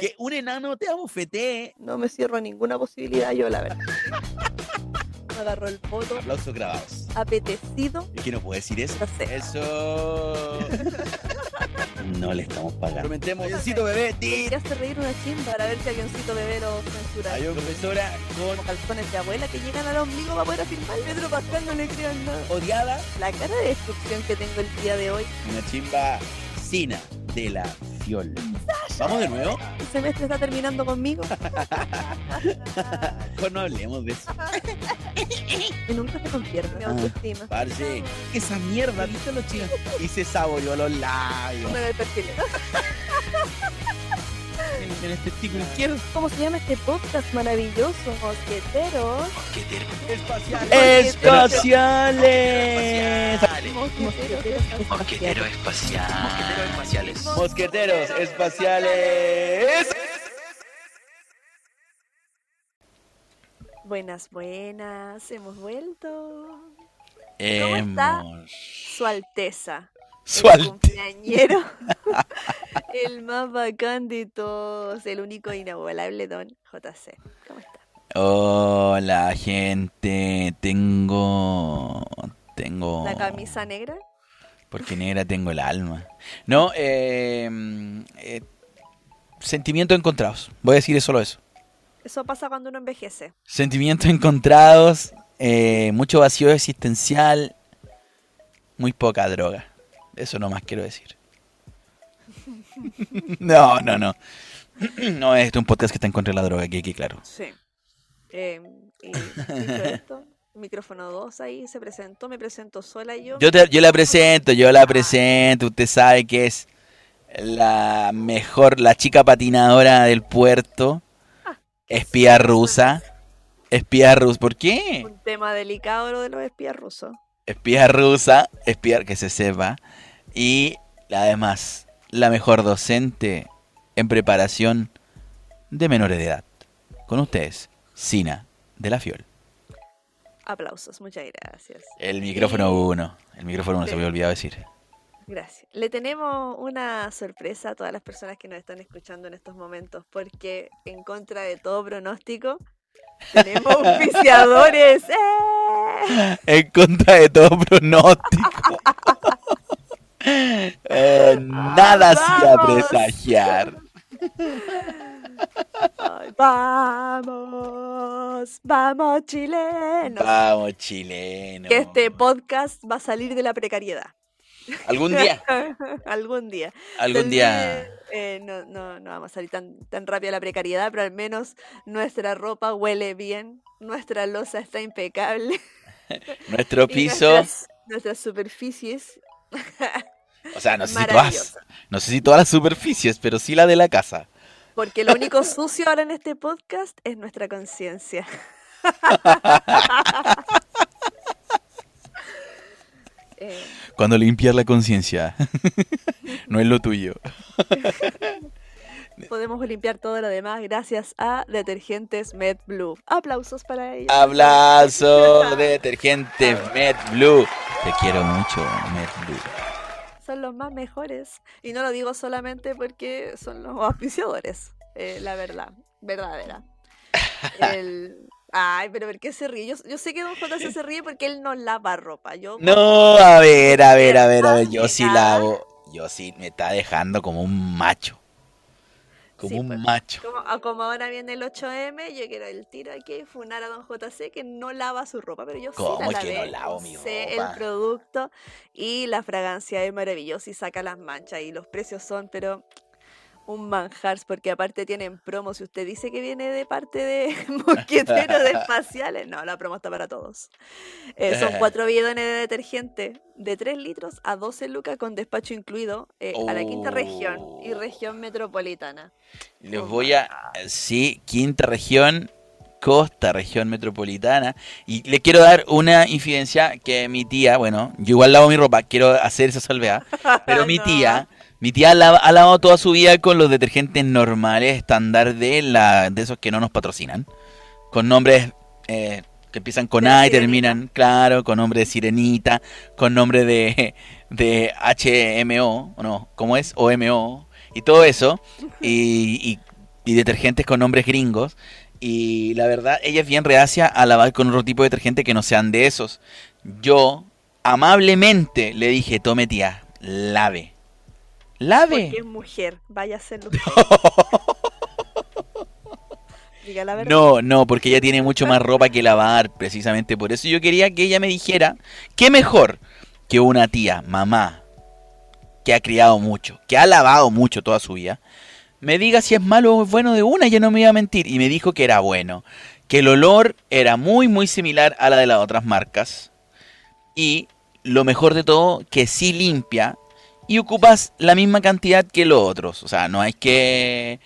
que un enano te abofetee. No me cierro a ninguna posibilidad yo, la verdad. Me agarró el foto. Aplausos grabados. Apetecido. ¿Y qué no puede decir eso? No sé. Eso. No le estamos pagando. Prometemos, avioncito bebé. Te hace reír una chimba para ver si avioncito bebé lo censura. Hay una profesora Como calzones de abuela que llegan al ombligo para poder afirmar. Pedro Pascal no le crean nada. con odiada. La cara de destrucción que tengo el día de hoy. Una chimba sina de la fiol. ¿Vamos de nuevo? El semestre está terminando conmigo. Mejor no hablemos de eso. Y nunca se convierte mi Ah. autoestima. Parce, esa mierda, ¿viste los chicos? Y se saboreó los labios. Me ve perfil. En el testículo izquierdo. ¿Cómo se llama este podcast maravilloso? Mosqueteros. Espaciales. Espaciales. Mosqueteros. Mosquetero espacial. Mosqueteros espaciales. Buenas, buenas. Hemos vuelto. está? Hemos. Su Alteza. Su el cumpleañero. el más bacán de todos. El único inigualable Don JC. ¿Cómo está? Hola, gente. Tengo. Tengo. La camisa negra. Porque negra tengo el alma. No, eh, eh, sentimientos encontrados. Voy a decir solo eso. Eso pasa cuando uno envejece. Sentimientos encontrados, eh, mucho vacío existencial, muy poca droga. Eso nomás quiero decir. No, no, no. No, este es un podcast que está en contra de la droga, aquí, claro. Sí. Eh, y esto, micrófono 2 ahí se presentó, me presento sola yo. Yo, te- yo la presento, yo la presento. Usted sabe que es la mejor, la chica patinadora del puerto. Espía rusa. Espía rusa. ¿Por qué? Un tema delicado lo de los espías rusos. espía rusa, espía que se sepa, y además la mejor docente en preparación de menores de edad. Con ustedes, Sina de la Fiol. Aplausos, muchas gracias. El micrófono uno, el micrófono uno se me había olvidado decir. Gracias. Le tenemos una sorpresa a todas las personas que nos están escuchando en estos momentos, porque en contra de todo pronóstico, tenemos auspiciadores. ¡Eh! En contra de todo pronóstico. Eh, nada hacía presagiar. Ay, vamos, vamos, chilenos. Vamos, chileno. Que este podcast va a salir de la precariedad. Algún día, Algún día. algún día. eh, no, no, no vamos a salir tan, tan rápido a la precariedad, pero al menos nuestra ropa huele bien, nuestra losa está impecable. Nuestro piso, Nuestras, nuestras superficies. o sea, no sé, si todas, no sé si todas las superficies, pero sí la de la casa. Porque lo único sucio ahora en este podcast es nuestra conciencia. Eh, Cuando limpiar la conciencia no es lo tuyo. podemos limpiar todo lo demás gracias a Detergentes Med Blue. Aplausos para ellos. Abrazo de detergente Med Blue. Te quiero mucho, Med Blue. Son los más mejores. Y no lo digo solamente porque son los auspiciadores. eh, la verdad, verdadera. El... Ay, pero ¿por qué se ríe? Yo, yo sé que Don JC se ríe porque él no lava ropa. Yo No, a ver, a ver, a ver, a ver. Yo sí lavo. Yo sí me está dejando como un macho. Como Sí, un pues. macho. Como, ah, como ahora viene el 8M, yo quiero el tiro aquí, funar a Don JC que no lava su ropa, pero yo sí ¿Cómo la que no lavo mi sé el producto y la fragancia es maravillosa y saca las manchas y los precios son, pero un manjar, porque aparte tienen promo, si usted dice que viene de parte de mosqueteros de espaciales, no, la promo está para todos. Eh, son cuatro bidones de detergente de 3 litros a 12 lucas con despacho incluido eh, a la quinta región y Oh. región metropolitana. Les Oh voy a. Sí, quinta región, costa, región metropolitana. Y le quiero dar una infidencia que mi tía, bueno, yo igual lavo mi ropa, quiero hacer esa salvedad. Pero mi No. tía, mi tía ha lavado toda su vida con los detergentes normales, estándar de la de esos que no nos patrocinan. Con nombres eh, que empiezan con De A y sirenita. terminan, claro, con nombre de sirenita, con nombre de, de HMO, ¿o no? ¿Cómo es? OMO, y todo eso. Y, y y detergentes con nombres gringos. Y la verdad, ella es bien reacia a lavar con otro tipo de detergente que no sean de esos. Yo, amablemente, le dije, tome tía, lave. Lave. Porque es mujer, vaya a hacerlo. Diga la verdad. No, no, porque ella tiene mucho más ropa que lavar, precisamente por eso yo quería que ella me dijera, ¿qué mejor que una tía, mamá, que ha criado mucho, que ha lavado mucho toda su vida, me diga si es malo o es bueno de una, ella no me iba a mentir, y me dijo que era bueno, que el olor era muy, muy similar a la de las otras marcas, y lo mejor de todo, que sí limpia, y ocupas la misma cantidad que los otros, o sea, no hay que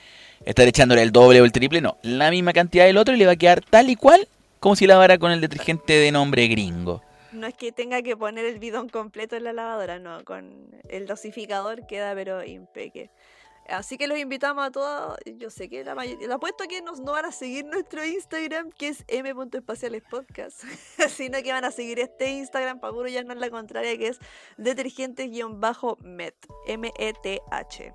estar echándole el doble o el triple, no. La misma cantidad del otro y le va a quedar tal y cual como si lavara con el detergente de nombre gringo. No es que tenga que poner el bidón completo en la lavadora, no, con el dosificador queda pero impeque. Así que los invitamos a todos, yo sé que la mayoría, apuesto que nos, no van a seguir nuestro Instagram, que es m.espacialespodcast, sino que van a seguir este Instagram, para puro ya no es la contraria, que es detergentes-met, M-E-T-H.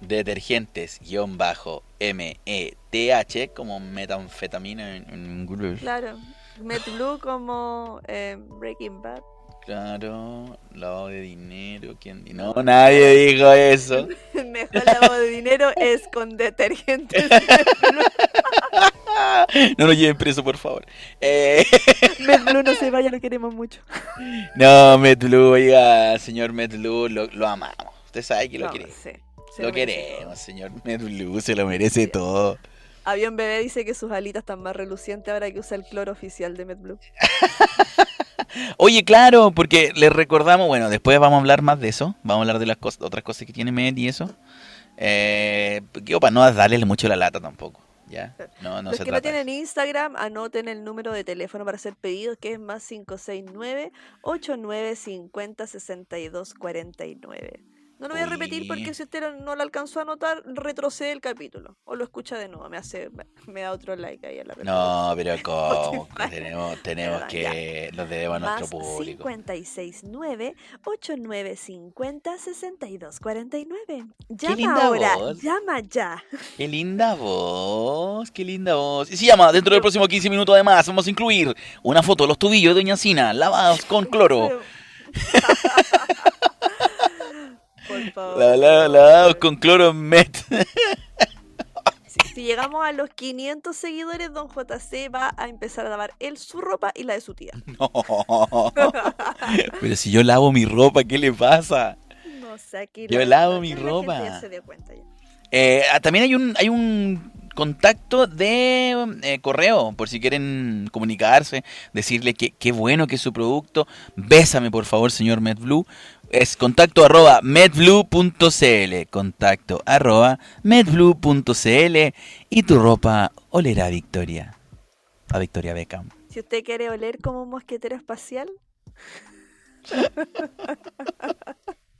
Detergentes-M-E-T-H, como metanfetamina en, en inglés. Claro, Met Blue como eh, Breaking Bad. Claro, lavado de dinero, ¿quién? No, nadie dijo eso. Mejor lavado de dinero es con detergentes. No nos lleven preso, por favor. Eh, Met Blue no se vaya, lo queremos mucho. no, Medlu, oiga, señor Medlu, lo, lo amamos. Usted sabe que lo No, queremos. sí, se Lo lo queremos, señor Medlu, se lo merece todo. Avión Bebé dice que sus alitas están más relucientes ahora que usa el cloro oficial de MedBlue. Oye, claro, porque les recordamos, bueno, después vamos a hablar más de eso, vamos a hablar de las cosas, otras cosas que tiene Med y eso. Eh, yo para no darle mucho la lata tampoco, ¿ya? No, no Los se que no trata. de tienen Instagram, anoten el número de teléfono para hacer pedidos, que es más 569-8950-6249. No lo voy a repetir porque si usted no- lo alcanzó a anotar, retrocede el capítulo. O lo escucha de nuevo, me hace me da otro like ahí a la No, pero ¿cómo? Tenemos, tenemos Perdón, que los debemos a nuestro Más público. 569-8950-6249. Llama linda ahora, voz. llama ya. Qué linda voz, qué linda voz. Y se llama, dentro del próximo 15 minutos además, vamos a incluir una foto de los tobillos de Doña Sina, lavados con cloro. Por favor. La- la- con cloro met. Si, si llegamos a los 500 seguidores, Don JC va a empezar a lavar él su ropa y la de su tía. No. Pero si yo lavo mi ropa, ¿qué le pasa? No sé, aquí Yo la- lavo la- mi ropa. ya se dio cuenta ya. Eh, ah, también hay un, hay un contacto de eh, correo, por si quieren comunicarse, decirle que qué bueno que es su producto. Bésame, por favor, señor MedBlue. Es contacto arroba medblue.cl. Contacto arroba medblue.cl. Y tu ropa olerá a Victoria. A Victoria Beckham. Si usted quiere oler como un mosquetero espacial,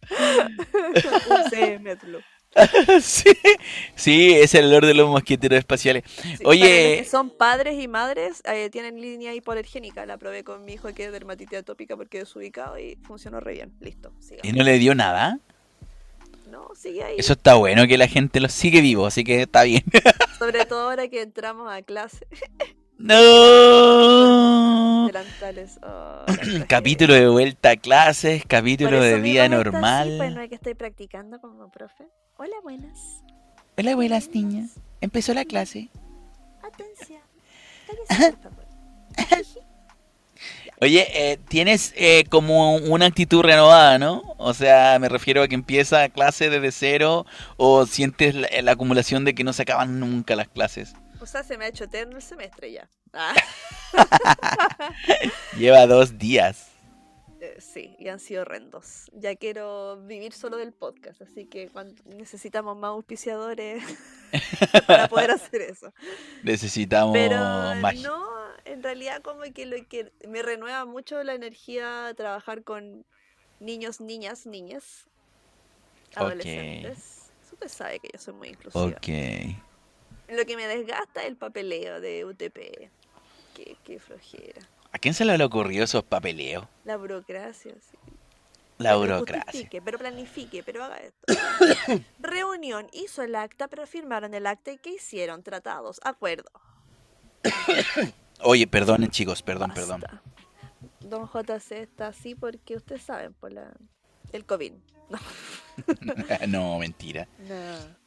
use Medblue. sí, sí, es el olor de los mosqueteros espaciales. Sí, Oye. que son padres y madres, eh, tienen línea hipoalergénica. La probé con mi hijo que es dermatitis atópica porque es ubicado y funcionó re bien. Listo, ¿Y no le dio nada? No, sigue ahí. Eso está bueno que la gente lo sigue vivo, así que está bien. Sobre todo ahora que entramos a clase. No. Delantales. oh. Capítulo de vuelta a clases, capítulo de vida así, normal. pues no es que estoy practicando como profe. Hola, buenas. Hola, buenas niñas. Empezó la clase. Atención. Cállese, por favor. Oye, eh, tienes eh, como una actitud renovada, ¿no? O sea, me refiero a que empieza clase desde cero o sientes la, la acumulación de que no se acaban nunca las clases. O sea, se me ha hecho eterno el semestre ya. Ah, Lleva dos días. eh, sí, y han sido horrendos. Ya quiero vivir solo del podcast, así que cuando necesitamos más auspiciadores para poder hacer eso. Necesitamos Pero magia. no, en realidad como que lo que me renueva mucho la energía trabajar con niños, niñas, niñas, adolescentes. Usted sabe que yo soy muy inclusiva. Ok. Lo que me desgasta es el papeleo de UTP. Qué, qué flojera. ¿A quién se le habrá ocurrido esos papeleos? La burocracia, sí. La Pero burocracia. justifique, pero planifique, pero haga esto. Reunión, hizo el acta, pero firmaron el acta y ¿qué hicieron? Tratados, acuerdo. Oye, perdonen chicos, perdón, perdón. Don JC está así porque ustedes saben, por la... el COVID. No, no, mentira. no.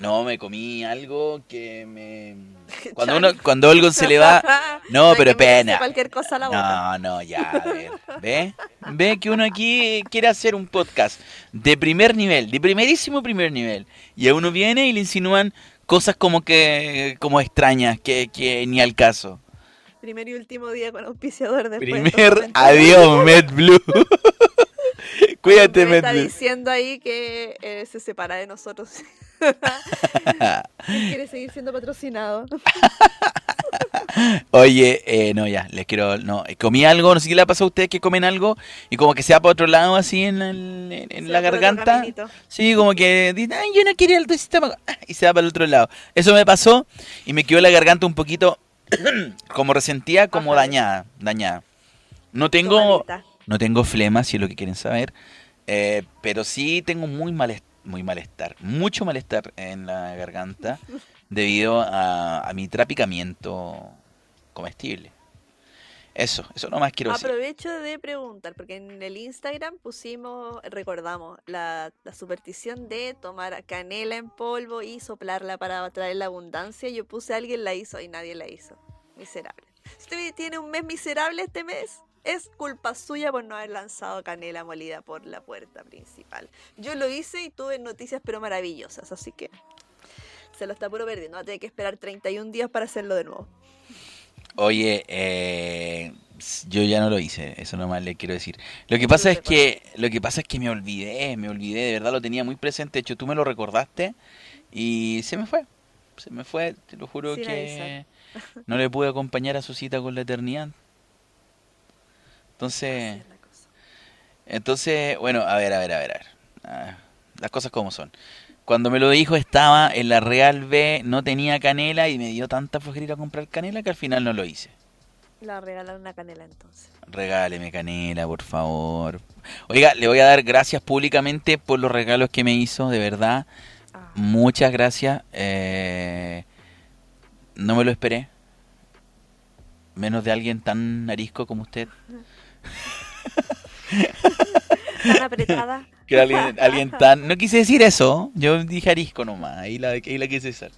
No, me comí algo que me... Cuando uno, cuando algo se le va... No, pero pena. cualquier cosa a la boca. No, no, ya, a ver. ¿Ve? ¿Ve que uno aquí quiere hacer un podcast de primer nivel, de primerísimo primer nivel? Y a uno viene y le insinúan cosas como que como extrañas, que, que ni al caso. Primer y último día con auspiciador después. Primer adiós, MedBlue. Cuídate, Me está diciendo ahí que eh, se separa de nosotros. Quiere seguir siendo patrocinado. Oye, eh, no, ya, les quiero. No, comí algo, no sé qué le ha pasado a ustedes que comen algo y como que se va para otro lado así en, el- en- en Se la garganta. Sí, como que dicen, ay, yo no quería el estómago. ah, Y se va para el otro lado. Eso me pasó y me quedó la garganta un poquito como resentida, como Ajá. dañada, dañada. No tengo. No tengo flema, si es lo que quieren saber, eh, pero sí tengo muy malestar, muy malestar, mucho malestar en la garganta debido a, a mi trapicamiento comestible. Eso, eso nomás quiero decir. Aprovecho de preguntar, porque en el Instagram pusimos, recordamos, la, la superstición de tomar canela en polvo y soplarla para traer la abundancia. Yo puse alguien la hizo y nadie la hizo. Miserable. Usted tiene un mes miserable este mes, es culpa suya por no haber lanzado canela molida por la puerta principal. Yo lo hice y tuve noticias pero maravillosas, así que se lo está puro perdiendo. Va a tener que esperar 31 días para hacerlo de nuevo. Oye, eh, yo ya no lo hice, eso nomás le quiero decir. Lo que pasa es que, lo que pasa es que me olvidé, me olvidé, de verdad lo tenía muy presente. De hecho, tú me lo recordaste y se me fue, se me fue. Te lo juro Sin que no le pude acompañar a su cita con la eternidad. Entonces, la entonces, bueno, a ver, a ver, a ver, a ver. Ah, las cosas como son. Cuando me lo dijo estaba en la Real B, no tenía canela y me dio tanta flojera ir a comprar canela que al final no lo hice. Le voy a regalar una canela entonces. Regáleme canela, por favor. Oiga, le voy a dar gracias públicamente por los regalos que me hizo, de verdad. Ah. Muchas gracias. eh, no me lo esperé. Menos de alguien tan narisco como usted. Tan apretada. Que alguien, alguien tan... No quise decir eso. Yo dije arisco nomás. Ahí la, ahí la quise usar.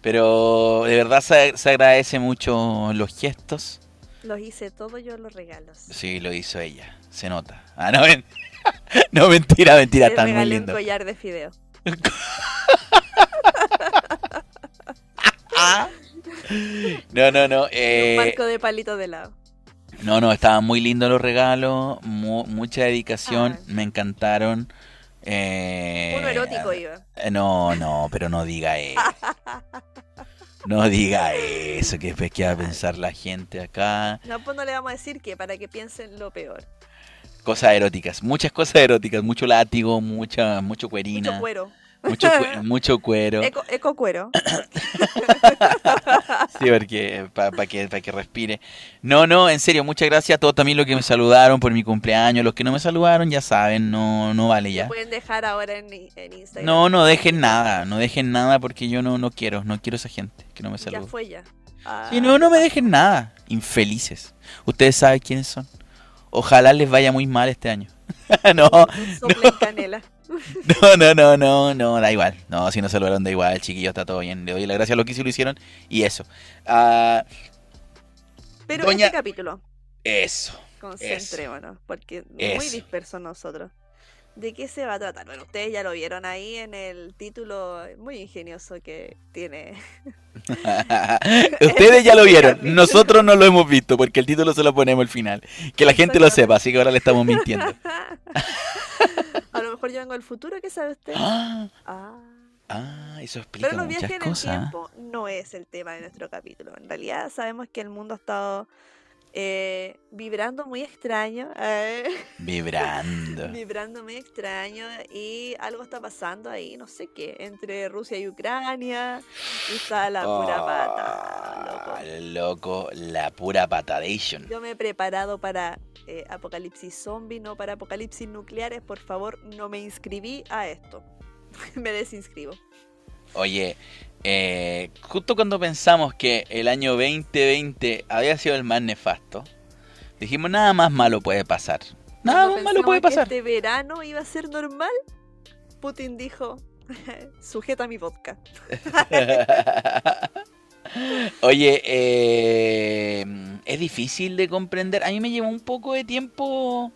Pero de verdad se, se agradece mucho los gestos. Los hice todo yo los regalos. Sí, lo hizo ella. Se nota. Ah, no, men- no mentira, mentira. Están muy regalé un collar de fideo. No, no, no. y un eh, marco de palito de helado. No, no, estaban muy lindos los regalos. mu- mucha dedicación. Ah. Me encantaron. eh, Uno erótico iba. eh, No, no, pero no diga eso. No diga eso, que después qué va a pensar la gente acá. No, pues no le vamos a decir que para que piensen lo peor. Cosas eróticas, muchas cosas eróticas, mucho látigo, mucha, mucho cuerina, Mucho cuero. Mucho, mucho cuero. Eco, eco cuero. Sí, porque para que, pa' que respire. No, no, en serio, muchas gracias a todos también los que me saludaron por mi cumpleaños. Los que no me saludaron, ya saben, no, no vale ya. pueden dejar ahora en, en Instagram. No, no dejen nada, no dejen nada porque yo no, no quiero, no quiero esa gente que no me Ya salude. fue ya. Ah, Sí, no, no me dejen nada, infelices. Ustedes saben quiénes son. Ojalá les vaya muy mal este año. no, canela. No, no, no, no, no, da igual. No, si no saludaron, da igual, chiquillos, está todo bien. Le doy las gracias a los que sí lo hicieron y eso. Ah, Pero Doña- este capítulo, eso. concentrémonos, porque muy Eso. disperso nosotros. ¿De qué se va a tratar? Bueno, ustedes ya lo vieron ahí en el título muy ingenioso que tiene. Ustedes ya lo vieron, nosotros no lo hemos visto porque el título se lo ponemos al final. Que la gente lo sepa, así que ahora le estamos mintiendo. a lo mejor yo vengo del futuro, ¿qué sabe usted? Ah, Ah. ah, eso explica Pero los muchas viajes en el tiempo no es el tema de nuestro capítulo. En realidad sabemos que el mundo ha estado eh, vibrando muy extraño. eh, Vibrando. vibrando muy extraño y algo está pasando ahí, no sé qué, entre Rusia y Ucrania y está la pura pata, loco. Ah, loco, la pura patadation. Yo me he preparado para eh, apocalipsis zombie, no para apocalipsis nucleares. Por favor, no me inscribí a esto. me desinscribo. Oye, eh, justo cuando pensamos que el año 2020 había sido el más nefasto, dijimos nada más malo puede pasar. Nada Cuando más malo puede que pasar. Este verano iba a ser normal. Putin dijo: sujeta mi vodka. Oye, eh, es difícil de comprender. A mí me llevó un poco de tiempo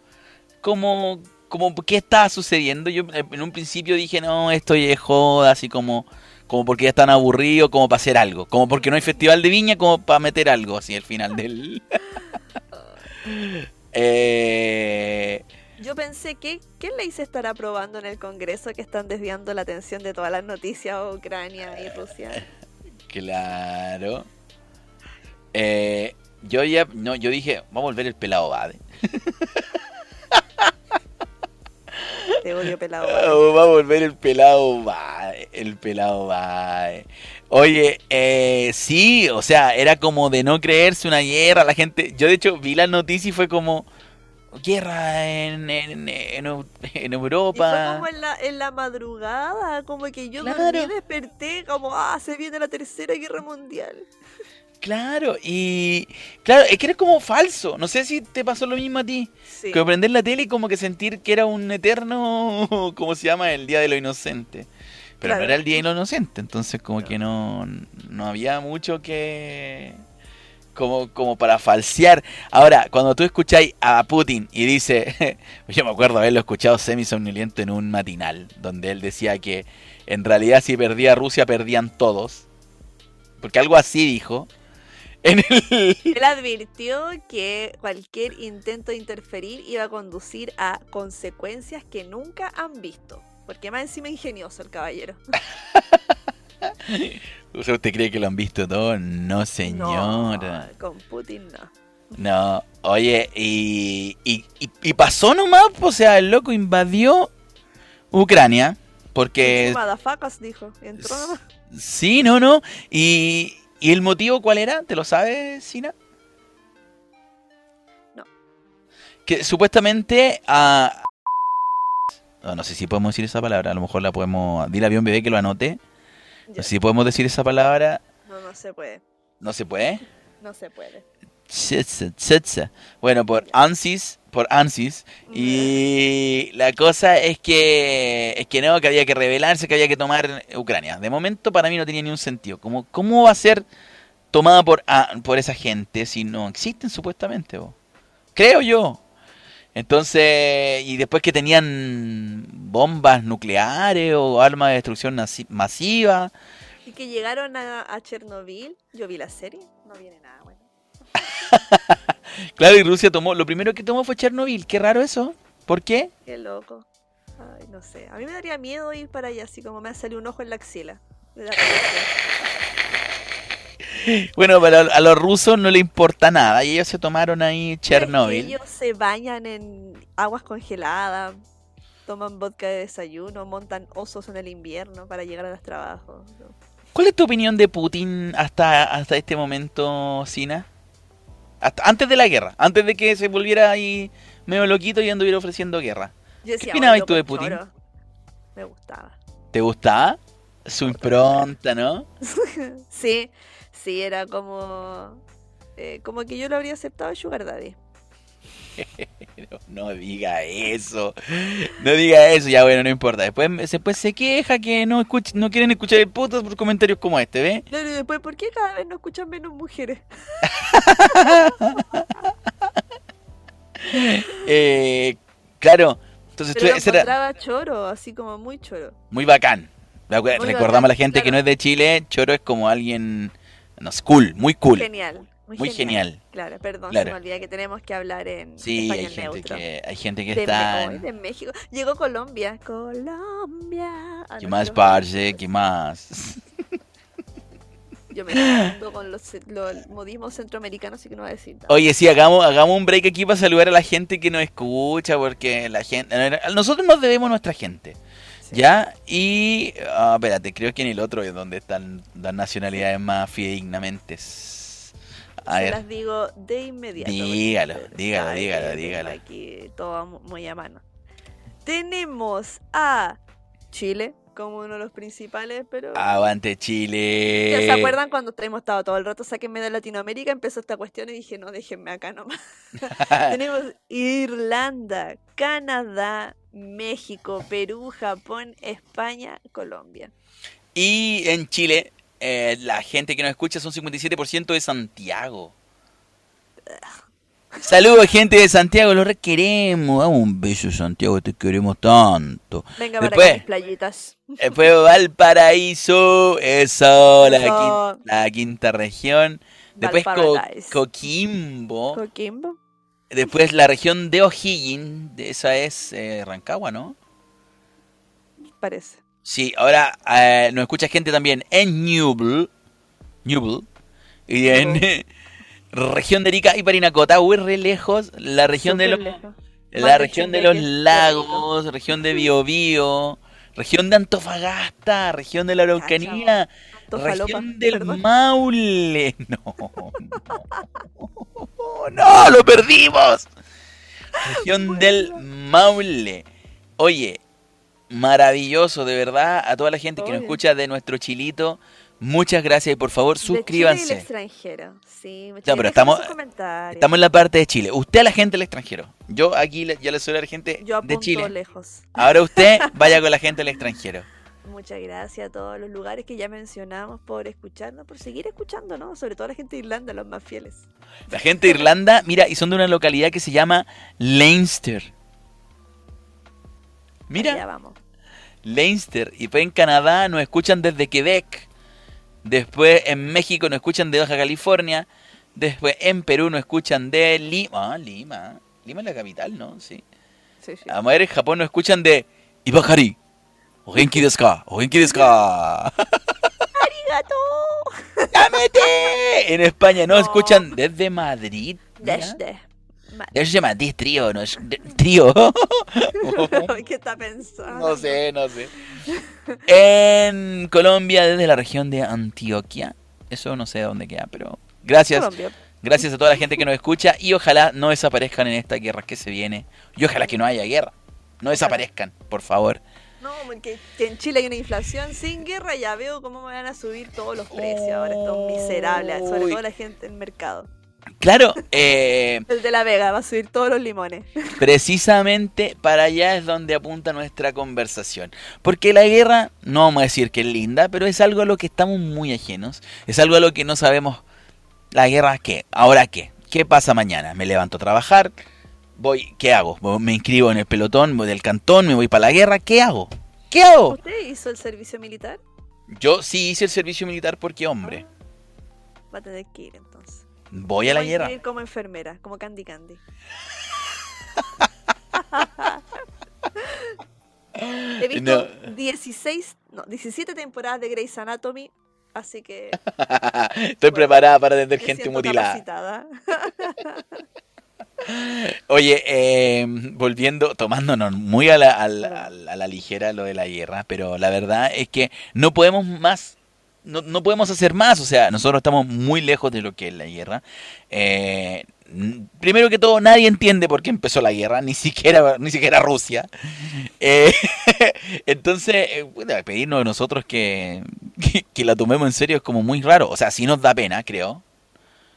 como, como qué estaba sucediendo. Yo en un principio dije, no, esto es joda, así como, como porque ya están aburridos, como para hacer algo. Como porque no hay festival de viña, como para meter algo así al final del... eh, Yo pensé que ¿qué ley se estará aprobando en el Congreso que están desviando la atención de todas las noticias a Ucrania y Rusia? claro. Eh, yo ya, no, yo dije, vamos a volver el pelado Bade. Te odio pelado. Oh, va a volver el pelado va, el pelado va. Oye, eh, sí, o sea, era como de no creerse una guerra. La gente, yo de hecho vi la noticia y fue como guerra en, en, en, Eu- en Y fue Europa. como en la, en la madrugada, como que yo Claro. dormí, desperté, como, ah, se viene la tercera guerra mundial. Claro, y claro, es que era como falso. No sé si te pasó lo mismo a ti. Sí. Que prender la tele y como que sentir que era un eterno, ¿cómo se llama? El Día de lo Inocente. Pero Claro. no era el Día de lo Inocente, entonces como que no, no había mucho que... Como, como para falsear. Ahora, cuando tú escucháis a Putin y dice, yo me acuerdo haberlo escuchado semi-somnoliento en un matinal, donde él decía que en realidad si perdía Rusia perdían todos. Porque algo así dijo. En el... Él advirtió que cualquier intento de interferir iba a conducir a consecuencias que nunca han visto. Porque más encima ingenioso el caballero. ¿Usted cree que lo han visto todo? No, señora. No, con Putin no. No, oye, y, y, y- y pasó nomás, o sea, el loco invadió Ucrania, porque Madafacas dijo. Entró nomás. sí, no, no, y, y el motivo cuál era, ¿te lo sabes, Sina? No. Que supuestamente a... No, no sé si podemos decir esa palabra, a lo mejor la podemos... Dile a bebé que lo anote. No Ya. sé si podemos decir esa palabra. No, no se puede. ¿No se puede? No se puede. Bueno, por ANSYS, por ANSYS. Y la cosa es que es que no, que había que rebelarse, que había que tomar Ucrania. De momento para mí no tenía ni un sentido. Como, ¿Cómo va a ser tomada por, por esa gente si no existen supuestamente? bo? Creo yo. Entonces, y después que tenían bombas nucleares o armas de destrucción masiva. Y que llegaron a, Chernobyl. Yo vi la serie. No viene nada. Claro, y Rusia tomó, lo primero que tomó fue Chernobyl. Qué raro eso. ¿Por qué? Qué loco. Ay, no sé. A mí me daría miedo ir para allá, así como me ha salido un ojo en la axila. la. Bueno, pero a, los rusos no le importa nada y ellos se tomaron ahí Chernobyl. Ellos se bañan en aguas congeladas, toman vodka de desayuno, montan osos en el invierno para llegar a los trabajos. ¿no? ¿Cuál es tu opinión de Putin hasta, hasta este momento, Sina? Hasta, antes de la guerra, antes de que se volviera ahí medio loquito y anduviera ofreciendo guerra. Yo decía, opinabas "Ay, tú de Putin? choro". Me gustaba. ¿Te gustaba? Su impronta, ¿no? Sí, sí, era como... eh, como que yo lo habría aceptado Sugar Daddy. No, no diga eso. No diga eso, ya bueno, no importa. Después, después se queja que no, escuch- no quieren escuchar el podcast por comentarios como este, ¿ve? Claro, y después, ¿por qué cada vez no escuchan menos mujeres? Eh, claro, entonces tú, Pero lo ese era choro, así como muy choro. muy bacán. Muy Recordamos bacán, a la gente que no es de Chile, Choro es como alguien, no cool, muy cool, Genial. Muy, muy genial. Claro, perdón, Claro. se me olvida que tenemos que hablar en Sí, hay español gente neutro. que hay gente que de, está Me- en- de México. Llegó Colombia. Colombia. Ah, ¿Qué no, más, parce? ¿Qué más? Yo me confundo con los, los modismos centroamericanos, así que no voy a decir nada. Oye, sí, hagamos, hagamos un break aquí para saludar a la gente que nos escucha, porque la gente, nosotros nos debemos a nuestra gente. ¿ya? Y, ah, espérate, creo que en el otro es donde están las nacionalidades más fidedignamente. A Se las digo de inmediato. Dígalo, dígalo, dígalo, dígalo. Aquí todo mu- muy a mano. Tenemos a Chile como uno de los principales, pero... Aguante ¿Ya Chile. ¿Se acuerdan cuando hemos estado todo el rato sáquenme de Latinoamérica? Empezó esta cuestión y dije, no, déjenme acá nomás. Tenemos Irlanda, Canadá, México, Perú, Japón, España, Colombia. Y en Chile, eh, la gente que nos escucha son 57% de Santiago. Saludos, gente de Santiago, lo requeremos. Dame un beso, Santiago, te queremos tanto. Venga para Después. acá mis playitas. Después Valparaíso, eso, la, Eso. quin- la quinta región. Después Co-. Coquimbo. Coquimbo. Después la región de O'Higgins, esa es eh, Rancagua, ¿no? Parece. Sí, ahora eh, nos escucha gente también en Ñuble, Ñuble, y en región de Arica y Parinacota, uy, re lejos, la región de los, lejos. la región de los lagos, región de Biobío, región de Antofagasta, región de la Araucanía, región del perdón. Maule. No, no, no, lo perdimos. Región del Maule. Oye, maravilloso, de verdad, a toda la gente que nos escucha de nuestro chilito. Muchas gracias y por favor De Chile y el suscríbanse. extranjero. Sí, pero estamos-. Estamos en la parte de Chile. Usted a la gente del extranjero. Yo aquí ya le soy a la gente Yo de Chile. lejos. Ahora usted vaya con la gente del extranjero. Muchas gracias a todos los lugares que ya mencionamos por escucharnos, por seguir escuchando, ¿no? Sobre todo a la gente de Irlanda, los más fieles. La gente de Irlanda, mira, y son de una localidad que se llama Leinster. Mira, vamos. Leinster. Y pues en Canadá nos escuchan desde Quebec. Después en México nos escuchan de Baja California. Después en Perú nos escuchan de Lima. Ah, Lima. Lima es la capital, ¿no? Sí. Sí, sí. A ver, en Japón nos escuchan de Ibakari. O Genki desu ka. O Genki desu ka. ¡Arigato! ¡Llámete! En España nos No. escuchan desde Madrid. Mira. Desde. Ma- Eso se llama trío, ¿no? es- de- Trío. ¿Qué está pensando? No sé, no sé. En Colombia, desde la región de Antioquia. Eso no sé dónde queda, pero gracias. Colombia. Gracias a toda la gente que nos escucha y ojalá no desaparezcan en esta guerra que se viene. Y ojalá que no haya guerra. No desaparezcan, por favor. No, porque que en Chile hay una inflación sin guerra, ya veo cómo me van a subir todos los precios ahora, estos miserables, sobre todo la gente en mercado. Claro, eh, El de la Vega va a subir todos los limones. precisamente para allá es donde apunta nuestra conversación. Porque la guerra, no vamos a decir que es linda, pero es algo a lo que estamos muy ajenos. Es algo a lo que no sabemos. La guerra, ¿qué? ¿Ahora qué? ¿Qué pasa mañana? Me levanto a trabajar, voy, ¿qué hago? Me inscribo en el pelotón, voy del cantón, me voy para la guerra, ¿qué hago? ¿Qué hago? ¿Usted hizo el servicio militar? Yo sí hice el servicio militar porque, hombre, Va a tener que ir. Voy a la Voy guerra. ir como enfermera, como Candy Candy. He visto No. 16, no, 17 temporadas de Grey's Anatomy, así que Estoy preparada para atender gente mutilada. Oye, eh, volviendo, tomándonos muy a la, a la- a la- a la ligera lo de la guerra, pero la verdad es que no podemos más, no, no podemos hacer más, o sea, nosotros estamos muy lejos de lo que es la guerra. Eh, primero que todo, nadie entiende por qué empezó la guerra, ni siquiera, ni siquiera Rusia. Eh, entonces, eh, bueno, pedirnos de nosotros que, que, que la tomemos en serio es como muy raro, o sea, sí nos da pena, creo.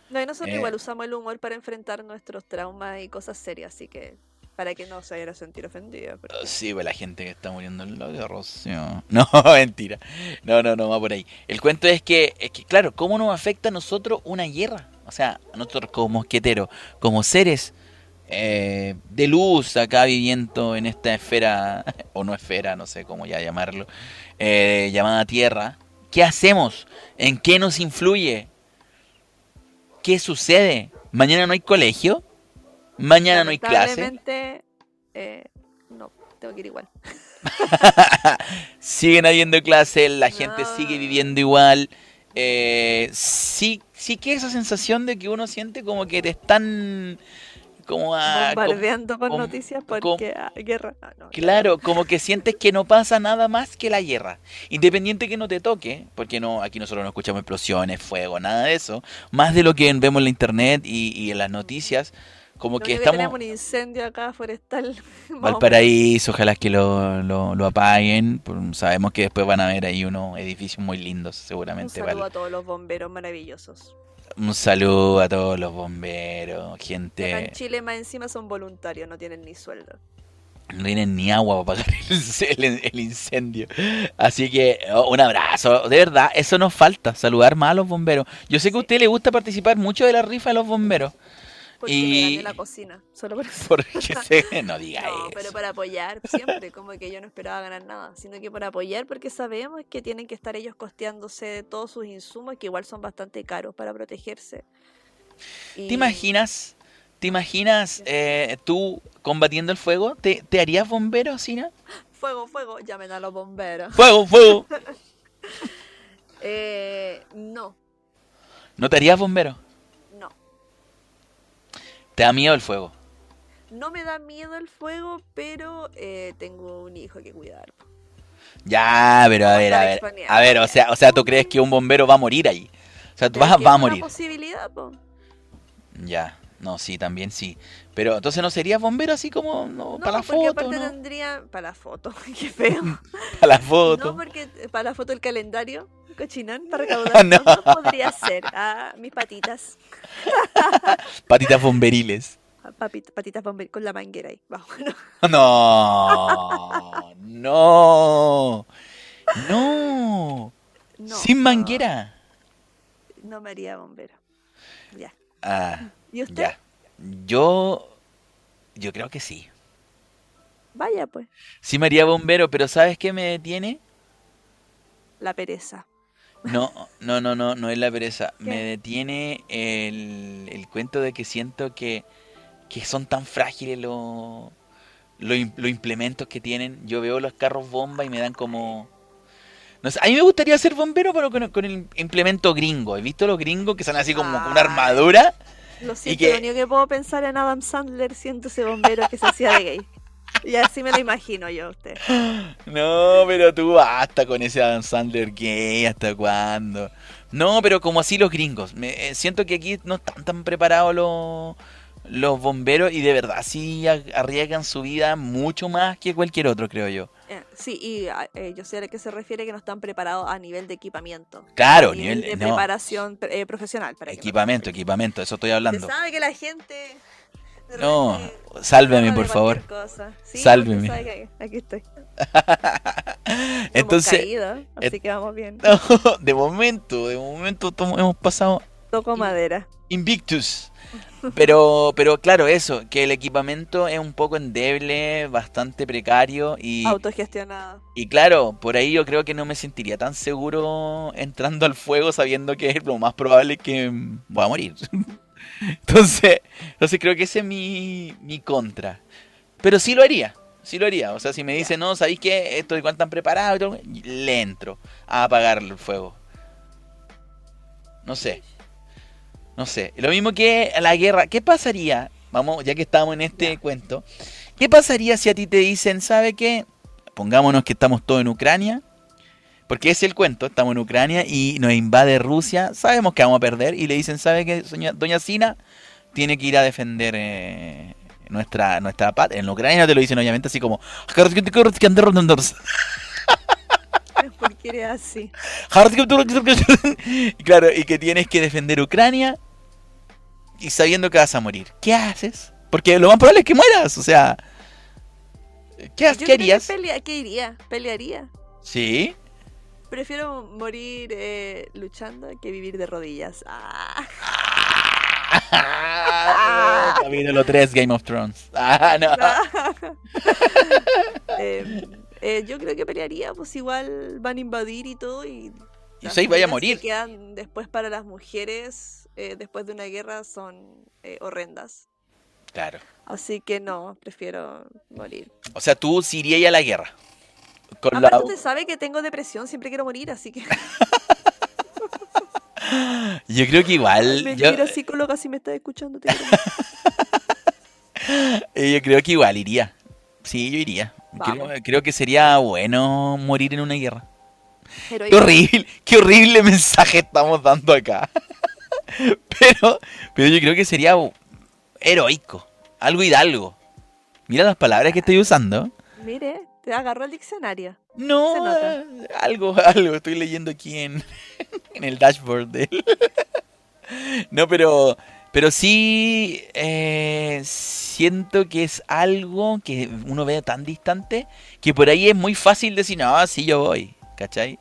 No, y nosotros Eh. igual usamos el humor para enfrentar nuestros traumas y cosas serias, así que para que no se vayan a sentir ofendidos. porque- Sí, pues la gente que está muriendo en la guerra, sí, No, No, mentira. No, no, no va por ahí. El cuento es que, es que, claro, ¿cómo nos afecta a nosotros una guerra? O sea, a nosotros como mosqueteros, como seres eh, de luz acá viviendo en esta esfera, o no esfera, no sé cómo ya llamarlo, eh, llamada Tierra. ¿Qué hacemos? ¿En qué nos influye? ¿Qué sucede? ¿Mañana no hay colegio? ¿Mañana no hay clase? Eh, no, tengo que ir igual. siguen habiendo clases, la gente No. sigue viviendo igual. Eh, sí, sí que esa sensación de que uno siente como que te están como a... Bombardeando con com- noticias porque guerra. Ah, no, Claro, como que sientes que no pasa nada más que la guerra. Independiente que no te toque, porque no aquí nosotros no escuchamos explosiones, fuego, nada de eso. Más de lo que vemos en la internet y, y en las noticias, como Lo que único tenemos estamos... un incendio acá forestal. Valparaíso, ojalá que lo, lo, lo apaguen. por- Sabemos que después van a ver ahí unos edificios muy lindos, menos. Un seguramente. saludo a todos los bomberos maravillosos. Un saludo a todos los bomberos, Acá en gente. Chile más encima son voluntarios, no tienen ni sueldo. No tienen ni agua para el, el- el incendio. Así que oh, un abrazo. De verdad, eso nos falta, saludar más a los bomberos. Yo sé que a usted le gusta participar mucho de la rifa de los bomberos. Porque Y- me gané la cocina, solo por eso. Porque se... No diga No, eso. pero para apoyar siempre, como que yo no esperaba ganar nada, sino que para apoyar porque sabemos que tienen que estar ellos costeándose de todos sus insumos que igual son bastante caros para protegerse. Y- ¿Te imaginas? ¿Te imaginas eh, tú combatiendo el fuego? ¿Te, te harías bombero, Sina? Fuego, fuego, llamen a los bomberos. ¡Fuego, fuego! Eh, no, ¿No te harías bombero? ¿Te da miedo el fuego? No me da miedo el fuego, pero eh, tengo un hijo que cuidar. Ya, pero a ver, a ver. A ver, o sea, o sea, ¿tú crees que un bombero va a morir ahí? O sea, tú vas, es que va a es una morir. posibilidad, po. Ya, no, sí, también sí. Pero entonces no serías bombero así como no, No, para la foto, aparte ¿no? tendría... Para la foto, qué feo. Para la No, foto. porque eh, para la foto del calendario, cochinán, para recaudar No. podría ser. Ah, mis patitas. Patitas bomberiles. Ah, papit- patitas bomber con la manguera ahí. Vamos, no. No, no, no. No, Sin no, manguera. No, me haría bombero. Ya. Ah, ¿Y usted? ya. Yo, yo creo que sí. Vaya, pues. Sí me haría bombero, pero ¿sabes qué me detiene? La pereza. No, no, no, no, no es la pereza. ¿Qué? Me detiene el, el cuento de que siento que, que son tan frágiles los, im- los implementos que tienen. Yo veo los carros bomba y me dan como... No sé, a mí me gustaría ser bombero, pero con, con el implemento gringo. He visto los gringos que son así como con una Ay. armadura. Lo siento, que- lo único que puedo pensar en Adam Sandler siendo ese bombero que se hacía de gay. Y así me lo imagino yo a usted. No, pero tú basta con ese Adam Sandler gay, ¿hasta cuándo? No, pero como así los gringos. Me, eh, siento que aquí no están tan preparados los, los bomberos y de verdad sí arriesgan su vida mucho más que cualquier otro, creo yo. Eh, sí, y ah, eh, yo sé a que se refiere que no están preparados a nivel de equipamiento. Claro, a nivel- de no. preparación eh, profesional. Para entiendan. equipamento, eso estoy Se hablando. sabe que la gente. de No, sálveme, de por favor. Sí, Sálveme. que Aquí estoy. Entonces, caído, así que vamos bien. de momento, de momento tomo- hemos pasado Toco madera. Invictus. Pero, pero claro, eso, que el equipamiento es un poco endeble, bastante precario y, Autogestionado. y claro, por ahí yo creo que no me sentiría tan seguro entrando al fuego sabiendo que lo más probable es que voy a morir. Entonces, entonces creo que ese es mi, mi contra. Pero sí lo haría, sí lo haría. O sea, si me dicen, no, ¿sabéis qué? Esto igual tan preparado le entro a apagar el fuego. No sé. No sé. Lo mismo que la guerra. ¿Qué pasaría? Vamos, ya que estamos en este cuento. ¿Qué pasaría si a ti te dicen, ¿sabe qué? Pongámonos que estamos todos en Ucrania. Porque ese es el cuento, estamos en Ucrania y nos invade Rusia, sabemos que vamos a perder y le dicen, ¿sabe qué, doña, doña Sina? Tiene que ir a defender eh, nuestra, nuestra patria. En Ucrania te lo dicen obviamente así como... Porque eres así. Claro, y que tienes que defender Ucrania y sabiendo que vas a morir. ¿Qué haces? Porque lo más probable es que mueras, o sea... ¿Qué, Yo qué creo que harías? pelea- ¿Qué iría? Pelearía. ¿Sí? Prefiero morir eh, luchando que vivir de rodillas. Ah. Capítulo 3, Game of Thrones. Ah, no. Eh, eh, yo creo que pelearía, pues igual van a invadir y todo y... Y vaya a morir. Que quedan después para las mujeres, eh, después de una guerra, son eh, horrendas. Claro. Así que no, prefiero morir. O sea, tú sí irías a la guerra. Con la... Aparte usted sabe que tengo depresión, siempre quiero morir, así que Yo creo que igual... me yo- quiero psicóloga si me está escuchando. te quiero mucho. Yo creo que igual iría. Sí, yo iría. Creo, que sería bueno morir en una guerra. Qué horrible, qué horrible mensaje estamos dando acá. Pero, pero yo creo que sería heroico, algo hidalgo. Mira las palabras que estoy usando. Mire, te agarró el diccionario. No, algo, algo, estoy leyendo aquí en, en el dashboard de él. No, pero, pero sí eh, siento que es algo que uno ve tan distante que por ahí es muy fácil decir, no, sí, yo voy, ¿cachai?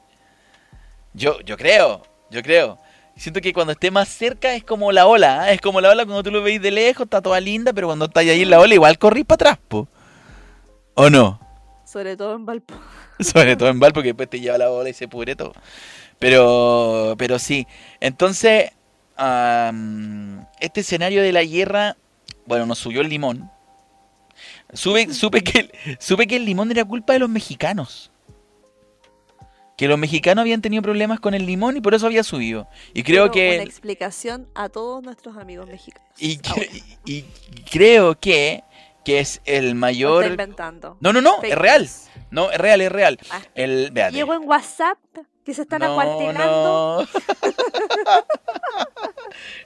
Yo, yo creo, yo creo. Siento que cuando esté más cerca es como la ola, ¿ah? es como la ola cuando tú lo veis de lejos, está toda linda, pero cuando estás ahí en la ola igual corrís para atrás, po. ¿O no? Sobre todo en Valpo. Sobre todo en Val, porque después te lleva la bola y se pudre todo. Pero, pero sí. Entonces, am, este escenario de la guerra, bueno, nos subió el limón. Sube, supe, que, supe que el limón era culpa de los mexicanos. Que los mexicanos habían tenido problemas con el limón y por eso había subido. Y creo que... Una explicación a todos nuestros amigos mexicanos. Y, creo que, que es el lo está mayor... inventando. No, no, no, Fake es real. No, es real, es real. Ah. El, véate. Llegó en WhatsApp que se están No, acuartelando. No,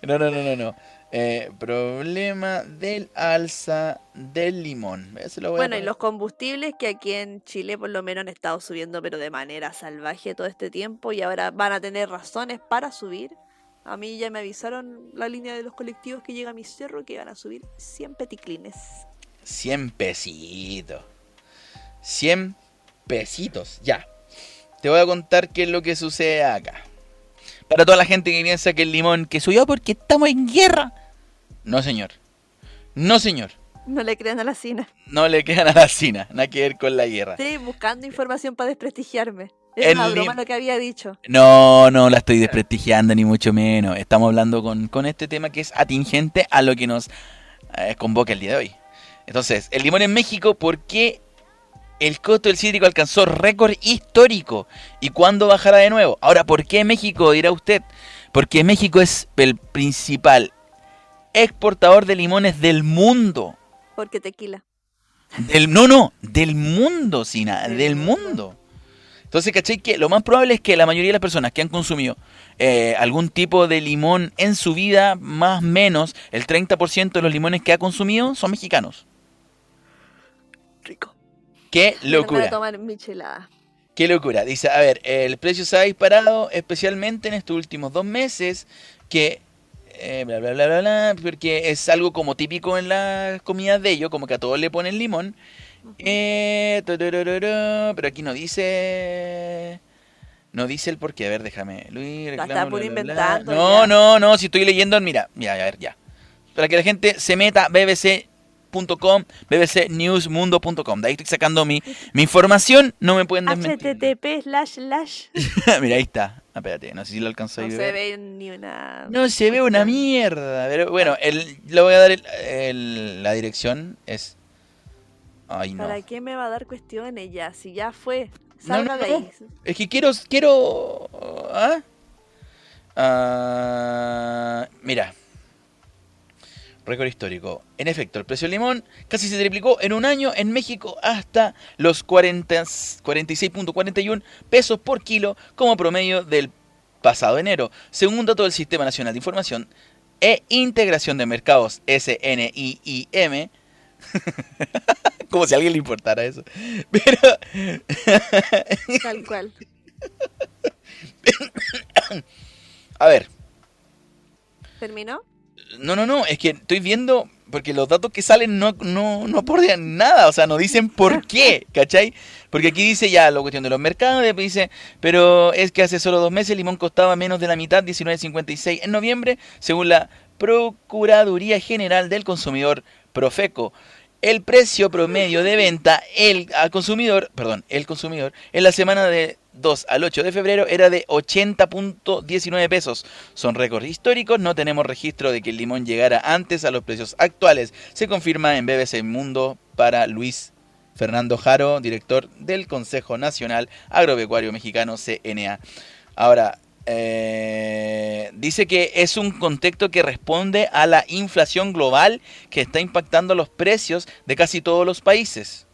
no, no, no, no. Eh, problema del alza del limón. Ese lo voy a Bueno, y los combustibles que aquí en Chile por lo menos han estado subiendo, pero de manera salvaje todo este tiempo y ahora van a tener razones para subir. A mí ya me avisaron la línea de los colectivos que llega a mi cerro que van a subir 100 peticlines. 100 pesitos. 100 pesitos, ya. Te voy a contar qué es lo que sucede acá. Para toda la gente que piensa que el limón que subió porque estamos en guerra. No, señor. No, señor. No le crean a la Cina. No le quedan a la cina. Nada que ver con la guerra. Estoy buscando información para desprestigiarme. Es El una broma lo que había dicho. No, no la estoy desprestigiando ni mucho menos. Estamos hablando con, con este tema que es atingente a lo que nos eh, convoca el día de hoy. Entonces, el limón en México, ¿por qué el costo del cítrico alcanzó récord histórico? ¿Y cuándo bajará de nuevo? Ahora, ¿por qué México? Dirá usted. Porque México es el principal exportador de limones del mundo. Porque tequila. Del, no, no, del mundo, Sina, Del mundo. Entonces, ¿cachai? Que lo más probable es que la mayoría de las personas que han consumido eh, algún tipo de limón en su vida, más o menos, el 30% de los limones que ha consumido son mexicanos. Rico. ¡Qué locura! tomar michelada. ¡Qué locura! Dice, a ver, el precio se ha disparado especialmente en estos últimos dos meses, que... eh, bla, bla, bla, bla, bla, porque es algo como típico en las comidas de ellos, como que a todos le ponen limón. Eh, pero aquí no dice. No dice el porqué. A ver, déjame. Luis, La reclamo, está inventando No, ya. no, no. Si estoy leyendo, mira. Ya, a ver, ya. Para que la gente se meta bbc.com, bbcnewsmundo.com. De ahí estoy sacando mi, mi información. No me pueden desmentir. http slash slash. mira, ahí está. Ah, espérate, no sé si lo alcanzo a No se ve ni una. No se ve una mierda. Pero bueno, el, le voy a dar el- el- la dirección. Es. Ay, no. ¿Para qué me va a dar cuestiones ya? Si ya fue. Salga no, de no. ahí. Es que quiero. quiero ¿ah? Ah, mira. Récord histórico. En efecto, el precio del limón casi se triplicó en un año en México hasta los 40 46.41 pesos por kilo como promedio del pasado enero, según un dato del Sistema Nacional de Información e Integración de Mercados SNIIM. Como si a alguien le importara eso. Pero Tal cual. A ver, ¿Terminó? No, no, no, es que estoy viendo, porque los datos que salen no, no, no aportan nada, o sea, no dicen por qué, ¿cachai? Porque aquí dice ya la cuestión de los mercados, después dice, pero es que hace solo dos meses el limón costaba menos de la mitad, 19.56 en noviembre, según la Procuraduría General del Consumidor, Profeco. El precio promedio de venta el, al consumidor, perdón, el consumidor, en la semana de 2 al 8 de febrero era de 80.19 pesos. Son récords históricos, no tenemos registro de que el limón llegara antes a los precios actuales. Se confirma en BBC Mundo para Luis Fernando Jaro, director del Consejo Nacional Agropecuario Mexicano, CNA. Ahora, Eh, dice que es un contexto que responde a la inflación global que está impactando los precios de casi todos los países.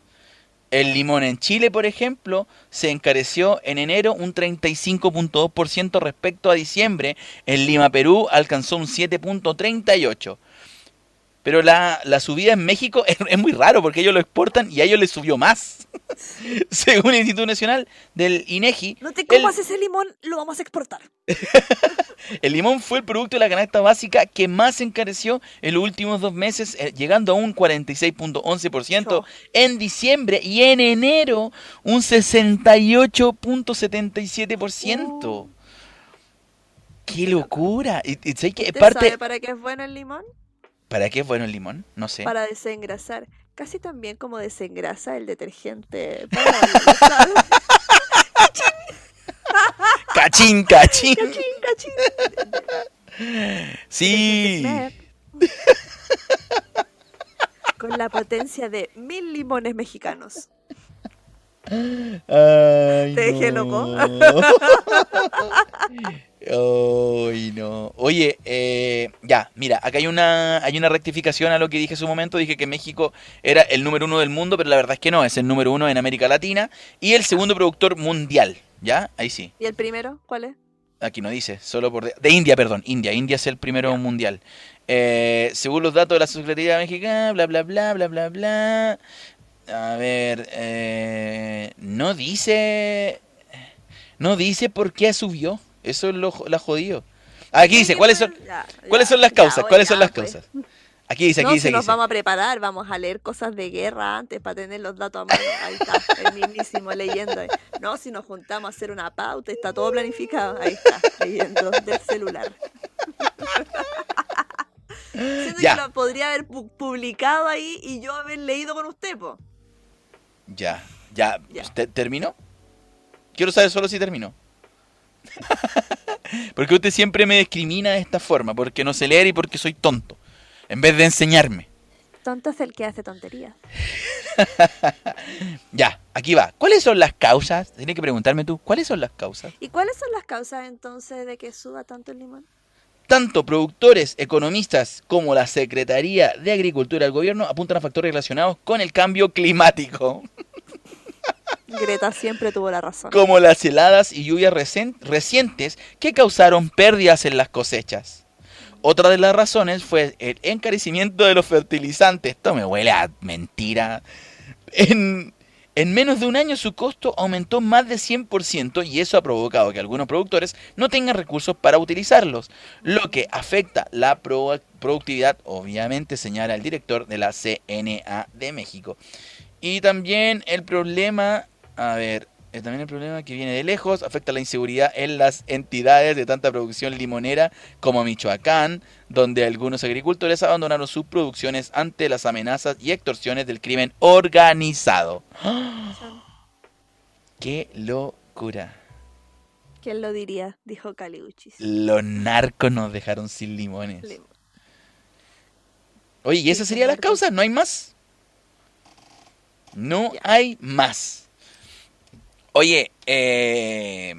El limón en Chile, por ejemplo, se encareció en enero un 35.2% respecto a diciembre. En Lima, Perú, alcanzó un 7.38%. Pero la, la subida en México es, es muy raro porque ellos lo exportan y a ellos les subió más. Según el Instituto Nacional del INEGI, No te el- comas ese limón, lo vamos a exportar. el limón fue el producto de la canasta básica que más se encareció en los últimos dos meses, eh, llegando a un 46.11% Cho. en diciembre y en enero un 68.77%. Uh. ¡Qué locura! ¿Y, y qué? ¿Usted parte... sabe para qué es bueno el limón? ¿Para qué es bueno el limón? No sé. Para desengrasar. Casi también como desengrasa el detergente. para. ¡Cachín, cachín! Cachín, cachín. Sí. Con la potencia de mil limones mexicanos. Ay, Te dejé no. loco. Ay, no. Oye, eh, ya, mira, acá hay una, hay una rectificación a lo que dije hace un momento. Dije que México era el número uno del mundo, pero la verdad es que no, es el número uno en América Latina y el segundo productor mundial. ¿Ya? Ahí sí. ¿Y el primero? ¿Cuál es? Aquí no dice, solo por... De, de India, perdón, India. India es el primero mundial. Eh, según los datos de la Secretaría Mexicana, bla, bla, bla, bla, bla, bla. A ver, eh, no dice... No dice por qué subió. Eso es lo, la jodido. Aquí dice, ¿cuáles son, Ya, ¿cuáles son las causas? ¿Cuáles son las pues. causas? Aquí dice, aquí no, dice, si aquí nos dice. vamos a preparar, vamos a leer cosas de guerra antes para tener los datos a mano. Ahí está, el mismísimo leyendo. No, si nos juntamos a hacer una pauta, está todo planificado. Ahí está, leyendo del celular. Siento Ya. que lo podría haber pu- publicado ahí y yo haber leído con usted, po. Ya, ya, Ya. ¿Te- ¿terminó? Quiero saber solo si terminó. porque usted siempre me discrimina de esta forma, porque no sé leer y porque soy tonto, en vez de enseñarme. Tonto es el que hace tonterías. Ya, aquí va. ¿Cuáles son las causas? Tienes que preguntarme tú, ¿cuáles son las causas? ¿Y cuáles son las causas entonces de que suba tanto el limón? Tanto productores, economistas como la Secretaría de Agricultura del gobierno apuntan a factores relacionados con el cambio climático, Greta siempre tuvo la razón. como las heladas y lluvias recientes que causaron pérdidas en las cosechas. Otra de las razones fue el encarecimiento de los fertilizantes. Esto me huele a mentira. En, en menos de un año su costo aumentó más de 100% y eso ha provocado que algunos productores no tengan recursos para utilizarlos, lo que afecta la pro- productividad, obviamente señala el director de la CNA de México. Y también el problema, a ver, eh, también el problema que viene de lejos afecta la inseguridad en las entidades de tanta producción limonera como Michoacán, donde algunos agricultores abandonaron sus producciones ante las amenazas y extorsiones del crimen organizado. ¡Qué locura! ¿Quién lo diría? Dijo Caliuchis. Los narcos nos dejaron sin limones. Lim- Oye, ¿y esas serían las causas? ¿No hay más? No hay más. Oye, eh,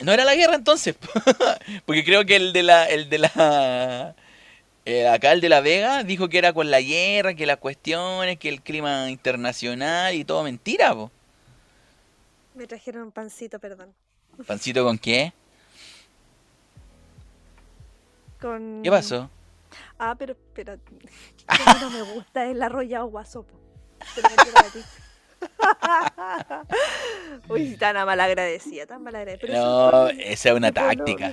no era la guerra entonces, porque creo que el de la, el de la, eh, acá el de la Vega dijo que era con la guerra, que las cuestiones, que el clima internacional y todo mentira, po. Me trajeron un pancito, perdón. ¿Pancito con qué? Con... ¿Qué pasó? Ah, pero, pero, que a mí no me gusta el arrollado guasopo. Te para ti. Uy, tan malagradecida, tan malagradecida. No, esa es una táctica. a.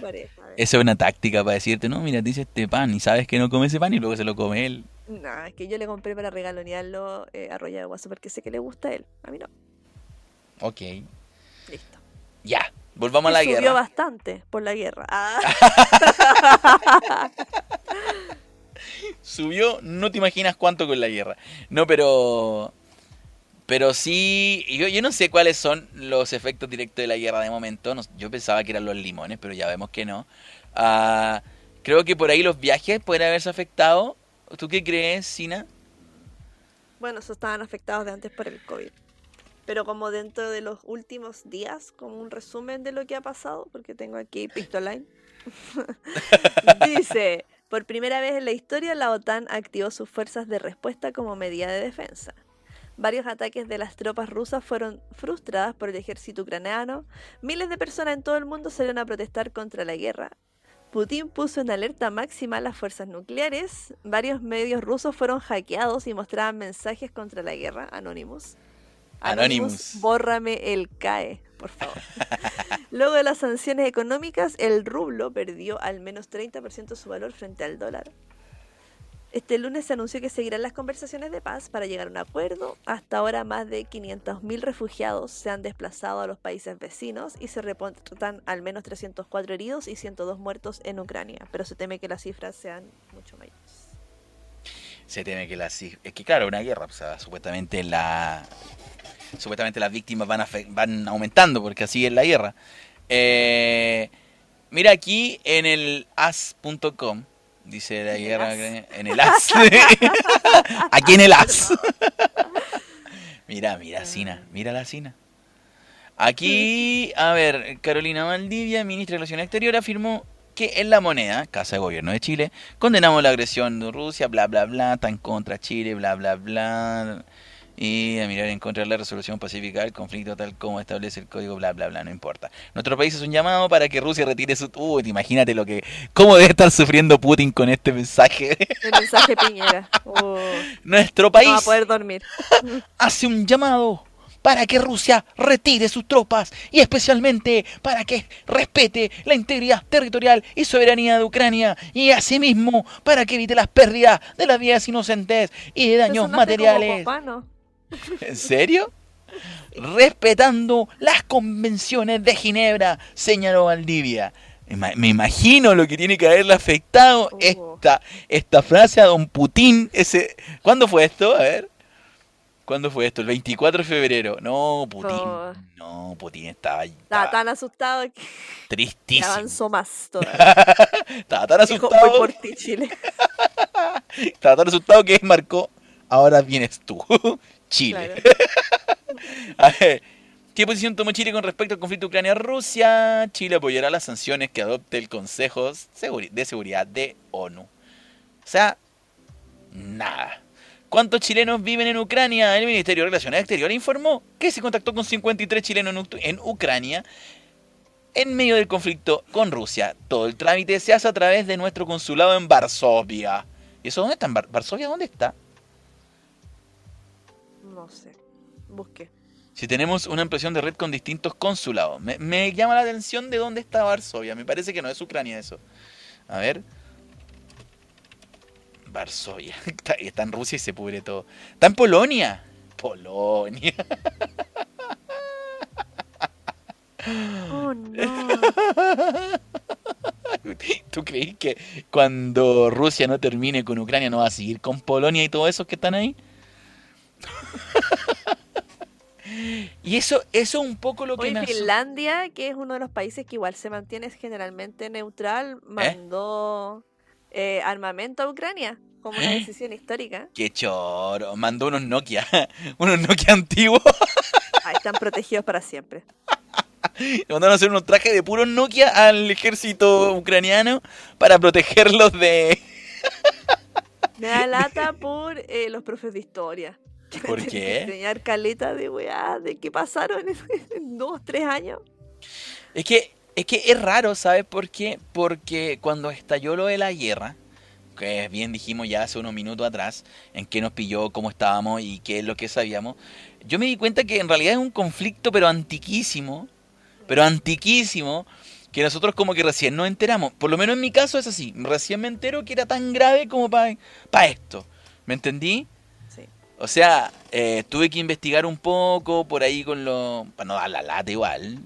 Esa es una táctica para decirte, no, mira, dice este pan y sabes que no come ese pan y luego se lo come él. No, es que yo le compré para regalonearlo eh, arrollado guaso porque sé que le gusta a él. A mí no. Ok. Listo. Ya, volvamos a la subió guerra. bastante por la guerra. Ah, Subió, no te imaginas cuánto con la guerra. No, pero. Pero sí. Yo, yo no sé cuáles son los efectos directos de la guerra de momento. yo pensaba que eran los limones, pero ya vemos que no. Ah, creo que por ahí los viajes pueden haberse afectado. ¿Tú qué crees, Sina? bueno, esos estaban afectados de antes por el COVID. Pero como dentro de los últimos días, como un resumen de lo que ha pasado, porque tengo aquí Pictoline. Dice, por primera vez en la historia la OTAN activó sus fuerzas de respuesta como medida de defensa. Varios ataques de las tropas rusas fueron frustradas por el ejército ucraniano. Miles de personas en todo el mundo salieron a protestar contra la guerra. Putin puso en alerta máxima las fuerzas nucleares. Varios medios rusos fueron hackeados y mostraban mensajes contra la guerra. Anonymous. Anonymous. Bórrame el CAE, por favor. Luego de las sanciones económicas, el rublo perdió al menos 30% de su valor frente al dólar. Este lunes se anunció que seguirán las conversaciones de paz para llegar a un acuerdo. Hasta ahora más de 500.000 refugiados se han desplazado a los países vecinos y se reportan al menos 304 heridos y 102 muertos en Ucrania, pero se teme que las cifras sean mucho mayores. Se teme que las cifras... Es que claro, una guerra, o sea, supuestamente la... Supuestamente las víctimas van, afe- van aumentando porque así es la guerra. Eh, mira aquí en el as.com, dice la ¿En el guerra en el as. aquí en el as. mira, mira, Sina, mira la Sina. Aquí, a ver, Carolina Valdivia, ministra de Relaciones Exteriores, afirmó que en la moneda, Casa de Gobierno de Chile, condenamos la agresión de Rusia, bla, bla, bla, en contra Chile, bla, bla, bla, y a mirar en contra de la resolución pacífica del conflicto tal como establece el código, bla, bla, bla, no importa. Nuestro país es un llamado para que Rusia retire su... Uy, imagínate lo que... ¿Cómo debe estar sufriendo Putin con este mensaje? El mensaje Piñera. Oh, Nuestro no país va a poder dormir. hace un llamado para que Rusia retire sus tropas y especialmente para que respete la integridad territorial y soberanía de Ucrania y asimismo para que evite las pérdidas de las vidas inocentes y de daños Sonaste como materiales. papá, ¿no? ¿En serio? Respetando las convenciones de Ginebra, señaló Valdivia. Me imagino lo que tiene que haberle afectado esta, esta frase a don Putin. Ese, ¿Cuándo fue esto? A ver. ¿Cuándo fue esto? El 24 de febrero. No, Putin. Oh. No, Putin estaba, Estaba estaba tan asustado que tristísimo. avanzó más todavía. Estaba tan Dijo, asustado. voy por ti, Chile. Estaba tan asustado que marcó. Ahora vienes tú. Chile. Claro. A ver, ¿qué posición tomó Chile con respecto al conflicto Ucrania-Rusia? Chile apoyará las sanciones que adopte el Consejo de Seguridad de ONU. O sea, nada. ¿Cuántos chilenos viven en Ucrania? El Ministerio de Relaciones Exteriores informó que se contactó con 53 chilenos en Uc- en Ucrania en medio del conflicto con Rusia. Todo el trámite se hace a través de nuestro consulado en Varsovia. ¿Y eso dónde está? ¿En Var- ¿Varsovia dónde está? No sé. Busqué. Si tenemos una impresión de red con distintos consulados. Me, me llama la atención de dónde está Varsovia. Me parece que no es Ucrania eso. A ver. Varsovia. Está, está en Rusia y se pudre todo. Está en Polonia. Polonia. Oh, no. ¿Tú crees que cuando Rusia no termine con Ucrania no va a seguir con Polonia y todos esos que están ahí? Y eso, eso es un poco lo que Hoy me Finlandia, que es uno de los países que igual se mantiene generalmente neutral, mandó eh, armamento a Ucrania como una ¿Eh? decisión histórica. Qué choro. Mandó unos Nokia. Unos Nokia antiguos. Ahí están protegidos para siempre. Mandaron a hacer unos trajes de puros Nokia al ejército ucraniano para protegerlos de. Me da lata por eh, los profes de historia. ¿Por qué? Enseñar caleta de weá, de qué pasaron en, en dos, tres años. Es que, es que es raro, ¿sabes por qué? Porque cuando estalló lo de la guerra, que bien dijimos ya hace unos minutos atrás, en qué nos pilló, cómo estábamos y qué es lo que sabíamos, yo me di cuenta que en realidad es un conflicto pero antiquísimo, pero antiquísimo, que nosotros como que recién nos enteramos. Por lo menos en mi caso es así, recién me entero que era tan grave como para esto. ¿Me entendí? O sea, eh, tuve que investigar un poco por ahí con lo... Para no dar la lata igual.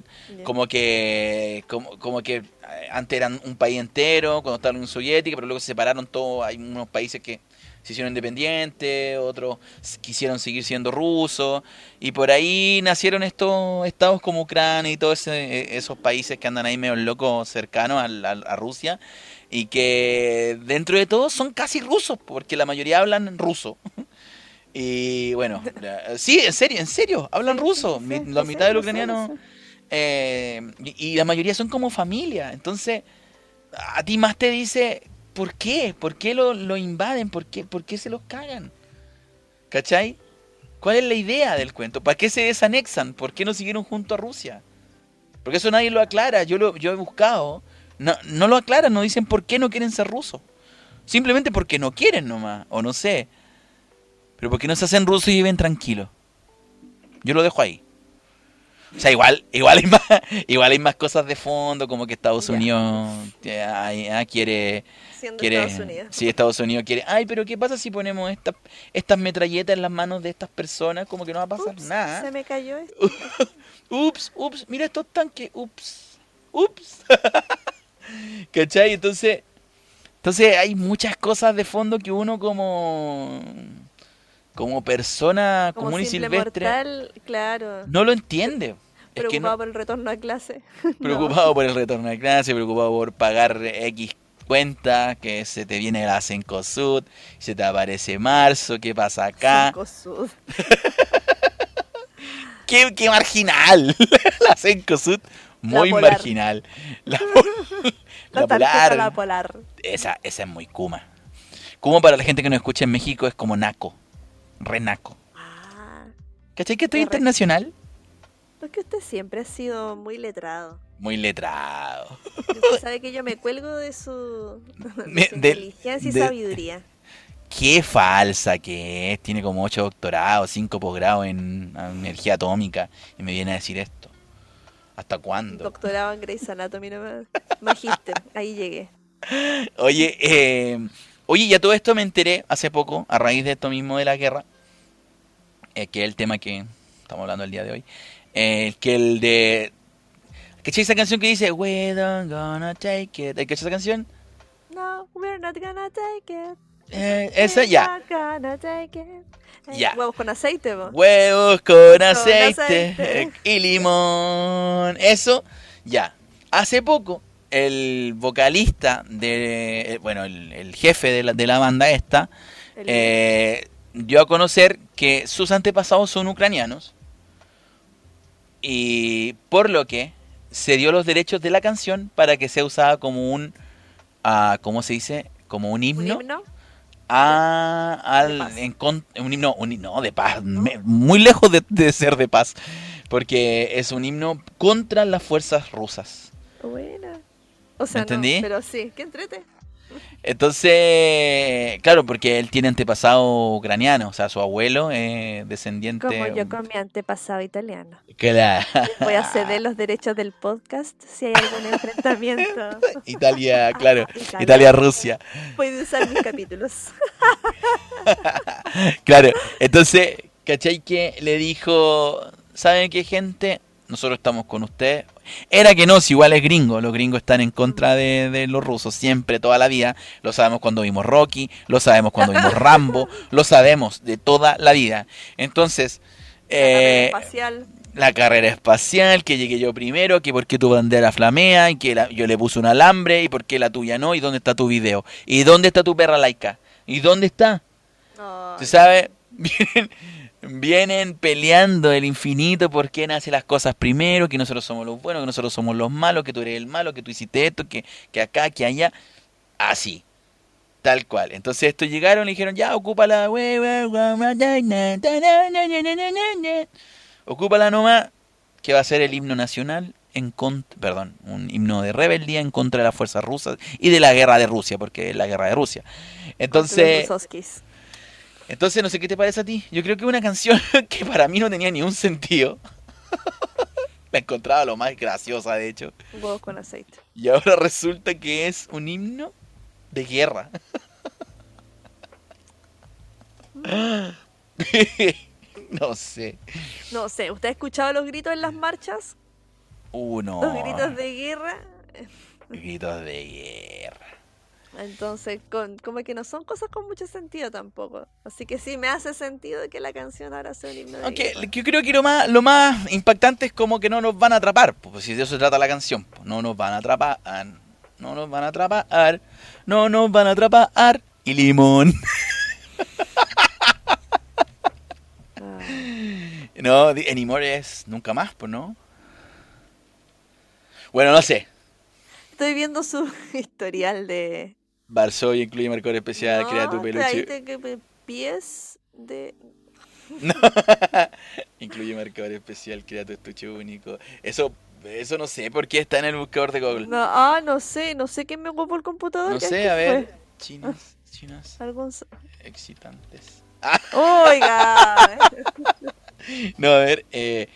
Como que, como, como que eh, antes eran un país entero, cuando estaba la Unión Soviética, pero luego se separaron todos. Hay unos países que se hicieron independientes, otros quisieron seguir siendo rusos, y por ahí nacieron estos estados como Ucrania y todos eh, esos países que andan ahí medio locos cercanos a, Rusia, y que dentro de todo son casi rusos, porque la mayoría hablan ruso. Y bueno, la- sí, en serio, en serio, hablan Sí, ruso. sí, Mi- sí, la mitad sé, de los lo sé, lo ucranianos. sé. eh, y, y la mayoría son como familia. Entonces, a ti más te dice, ¿por qué? ¿Por qué lo, lo invaden? ¿Por qué, ¿Por qué se los cagan? ¿Cachai? ¿Cuál es la idea del cuento? ¿Para qué se desanexan? ¿Por qué no siguieron junto a Rusia? Porque eso nadie lo aclara. Yo lo yo he buscado. No, no lo aclaran, no dicen por qué no quieren ser rusos. Simplemente porque no quieren nomás, o no sé. Pero porque no se hacen rusos y viven tranquilos. Yo lo dejo ahí. O sea, igual, igual hay más, igual hay más cosas de fondo, como que Estados. Unidos eh, ay, ah, quiere, Siendo quiere, Estados Unidos. sí, Estados Unidos quiere, ay, pero ¿qué pasa si ponemos estas estas metralletas en las manos de estas personas? Como que no va a pasar Ups, nada. Se me cayó esto. Ups, ups, mira estos tanques, ups, ups. ¿Cachai? Entonces, entonces hay muchas cosas de fondo que uno como como persona Como común y silvestre mortal, claro. no lo entiende. Es que Preocupado no, por el retorno a clase. No. preocupado por el retorno a clase, preocupado por pagar X cuenta, que se te viene la Cencosud, se te aparece marzo, ¿qué pasa acá? Cinco sud. ¡Qué, qué marginal! la Cencosud, muy marginal. La, La, la tarjeta polar, la polar. Esa, esa es muy Kuma. Kuma para la gente que nos escucha en México es como naco. Re naco. Ah, ¿Cachai que estoy internacional? porque usted siempre ha sido muy letrado. Muy letrado. Usted sabe que yo me cuelgo de su, de su inteligencia y sabiduría. Qué falsa que es. Tiene como 8 doctorados, 5 posgrados en energía atómica. Y me viene a decir esto. ¿Hasta cuándo? Doctorado en Grey's Anatomy nomás. Magíster, ahí llegué. Oye, eh, oye, ya todo esto me enteré hace poco, a raíz de esto mismo de la guerra, eh, que es el tema que estamos hablando el día de hoy, eh, que el de... ¿Cachai esa canción que dice We don't gonna take it? ¿Cachai esa canción? No, we're not gonna take it. Eh, esa ya. Ya. Huevos con aceite. Huevos con aceite aceite. eh, y limón. Eso, ya. Hace poco, el vocalista de... Bueno, el, el jefe de la, de la banda esta, eh, dio a conocer que sus antepasados son ucranianos y por lo que se dio los derechos de la canción para que sea usada como un, ah, ¿cómo se dice? Como un ¿Un himno, himno? a, al, en con- un himno, un himno de paz, me- muy lejos de, de ser de paz, porque es un himno contra las fuerzas rusas. Buena. O sea, entendí? no, pero sí, qué entrete. Entonces, claro, porque él tiene antepasado ucraniano, o sea, su abuelo es descendiente. Como yo con mi antepasado italiano. Claro. Voy a ceder los derechos del podcast si hay algún enfrentamiento. Italia, claro. Italia. Italia-Rusia. Puede usar mis capítulos. Claro. Entonces, ¿cachai que le dijo, ¿saben qué gente? Nosotros estamos con ustedes. Era que no, si igual es gringo. Los gringos están en contra de, de los rusos siempre, toda la vida. Lo sabemos cuando vimos Rocky, lo sabemos cuando vimos Rambo, lo sabemos de toda la vida. Entonces, La carrera eh, espacial. la carrera espacial, que llegué yo primero, que por qué tu bandera flamea, y que la- yo le puse un alambre, y por qué la tuya no, y dónde está tu video, y dónde está tu perra laica, y dónde está. Ay, ¿Se sabe? vienen peleando el infinito por quién hace las cosas primero, que nosotros somos los buenos, que nosotros somos los malos, que tú eres el malo, que tú hiciste esto, que, que acá, que allá. Así. Tal cual. Entonces estos llegaron y dijeron, ya, ocúpala. Ocúpala nomás, que va a ser el himno nacional en contra, perdón, un himno de rebeldía en contra de las fuerzas rusas y de la guerra de Rusia, porque es la guerra de Rusia. Entonces. Entonces, no sé qué te parece a ti. Yo creo que una canción que para mí no tenía ni un sentido. La encontraba lo más graciosa, de hecho. Huevos con aceite. Y ahora resulta que es un himno de guerra. no sé. No sé, ¿usted ha escuchado los gritos en las marchas? Uno. Los gritos de guerra. Gritos de guerra. Entonces, con, como que no son cosas con mucho sentido tampoco. Así que sí me hace sentido que la canción ahora sea un himno de guerra. yo creo que lo más, lo más impactante es como que no nos van a atrapar. Pues si de eso se trata la canción. pues, no nos van a atrapar. No nos van a atrapar. No nos van a atrapar. Y limón. No, di- anymore es nunca más, pues, ¿no? Bueno, no sé. Estoy viendo su historial de. Varsovia incluye marcador especial, No, crea tu peluche. que- pies de. No. incluye marcador especial, crea tu estuche único. Eso, eso no sé por qué está en el buscador de Google. No, ah, no sé, no sé quién me ocupó el computador. No ¿qué- sé, qué a ver. fue? Chinas, chinas Algún... s- excitantes. Oiga. No, a ver, eh,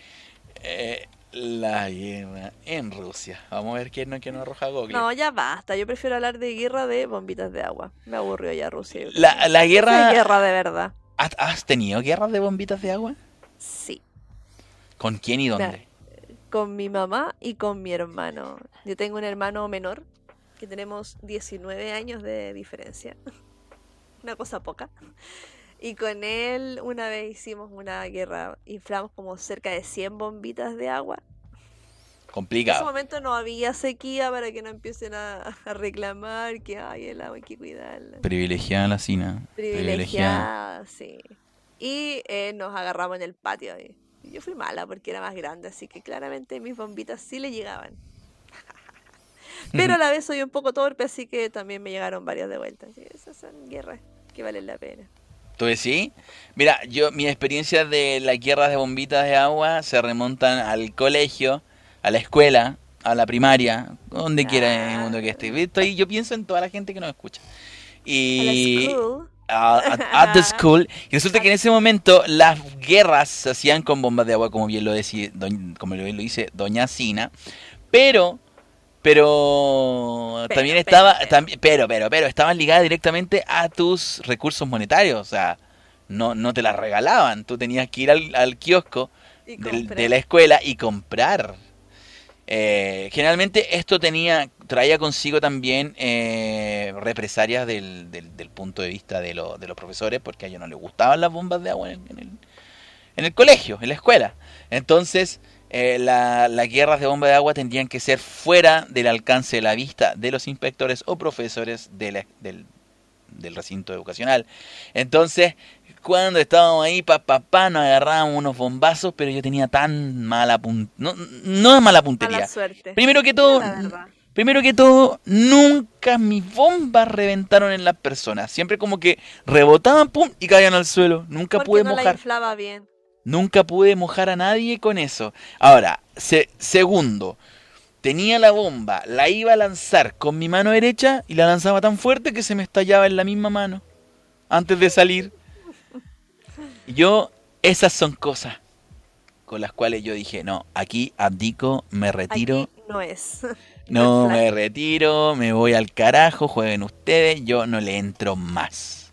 eh, la guerra en Rusia. Vamos a ver qué nos, qué nos arroja Google. No, ya basta. Yo prefiero hablar de guerra de bombitas de agua. Me aburrió ya Rusia. La, la Esa es guerra... guerra de verdad. ¿Has, has tenido guerras de bombitas de agua? Sí. ¿Con quién y dónde? Con mi mamá y con mi hermano. Yo tengo un hermano menor que tenemos 19 años de diferencia. Una cosa poca. Y con él una vez hicimos una guerra. Inflamos como cerca de 100 bombitas de agua. En ese Complicado. momento no había sequía para que no empiecen a, a reclamar que ay, el agua hay que cuidarla. Privilegiada la Sina. Privilegiada, sí. Y eh, nos agarramos en el patio. Y Yo fui mala porque era más grande, así que claramente mis bombitas sí le llegaban. Pero a la vez soy un poco torpe, así que también me llegaron varias de vuelta. Así que esas son guerras que valen la pena. ¿Tú decís? Mira, yo, mi experiencia de las guerras de bombitas de agua se remontan al colegio, a la escuela, a la primaria, donde quiera en el mundo que esté. Estoy- yo pienso en toda la gente que nos escucha. Y a- at, the school. Y resulta que en ese momento las guerras se hacían con bombas de agua, como bien lo decía, doñ- como bien lo dice Doña Sina. Pero, pero, Pero, también estaba, pero. también, pero, pero, pero, estaban ligadas directamente a tus recursos monetarios. O sea, no, no te las regalaban. Tú tenías que ir al, al kiosco de la escuela y comprar. Eh, generalmente esto tenía traía consigo también eh, represalias del, del, del punto de vista de, lo- de los profesores porque a ellos no les gustaban las bombas de agua en, en el, en el colegio, en la escuela. Entonces, eh, la- las guerras de bomba de agua tendrían que ser fuera del alcance de la vista de los inspectores o profesores de la- del, del recinto educacional. Entonces, cuando estábamos ahí, papá, pa, nos agarrábamos unos bombazos, pero yo tenía tan mala puntería. No, mala puntería. Mala suerte. Primero que todo, primero que todo, nunca mis bombas reventaron en las personas. Siempre como que rebotaban, pum, y caían al suelo. Nunca Porque pude no la mojar. inflaba bien. Nunca pude mojar a nadie con eso. Ahora, se- segundo, tenía la bomba, la iba a lanzar con mi mano derecha y la lanzaba tan fuerte que se me estallaba en la misma mano antes de salir. Yo, esas son cosas con las cuales yo dije, no, aquí abdico, me retiro. Aquí no es. No me retiro, me voy al carajo, jueguen ustedes, yo no le entro más.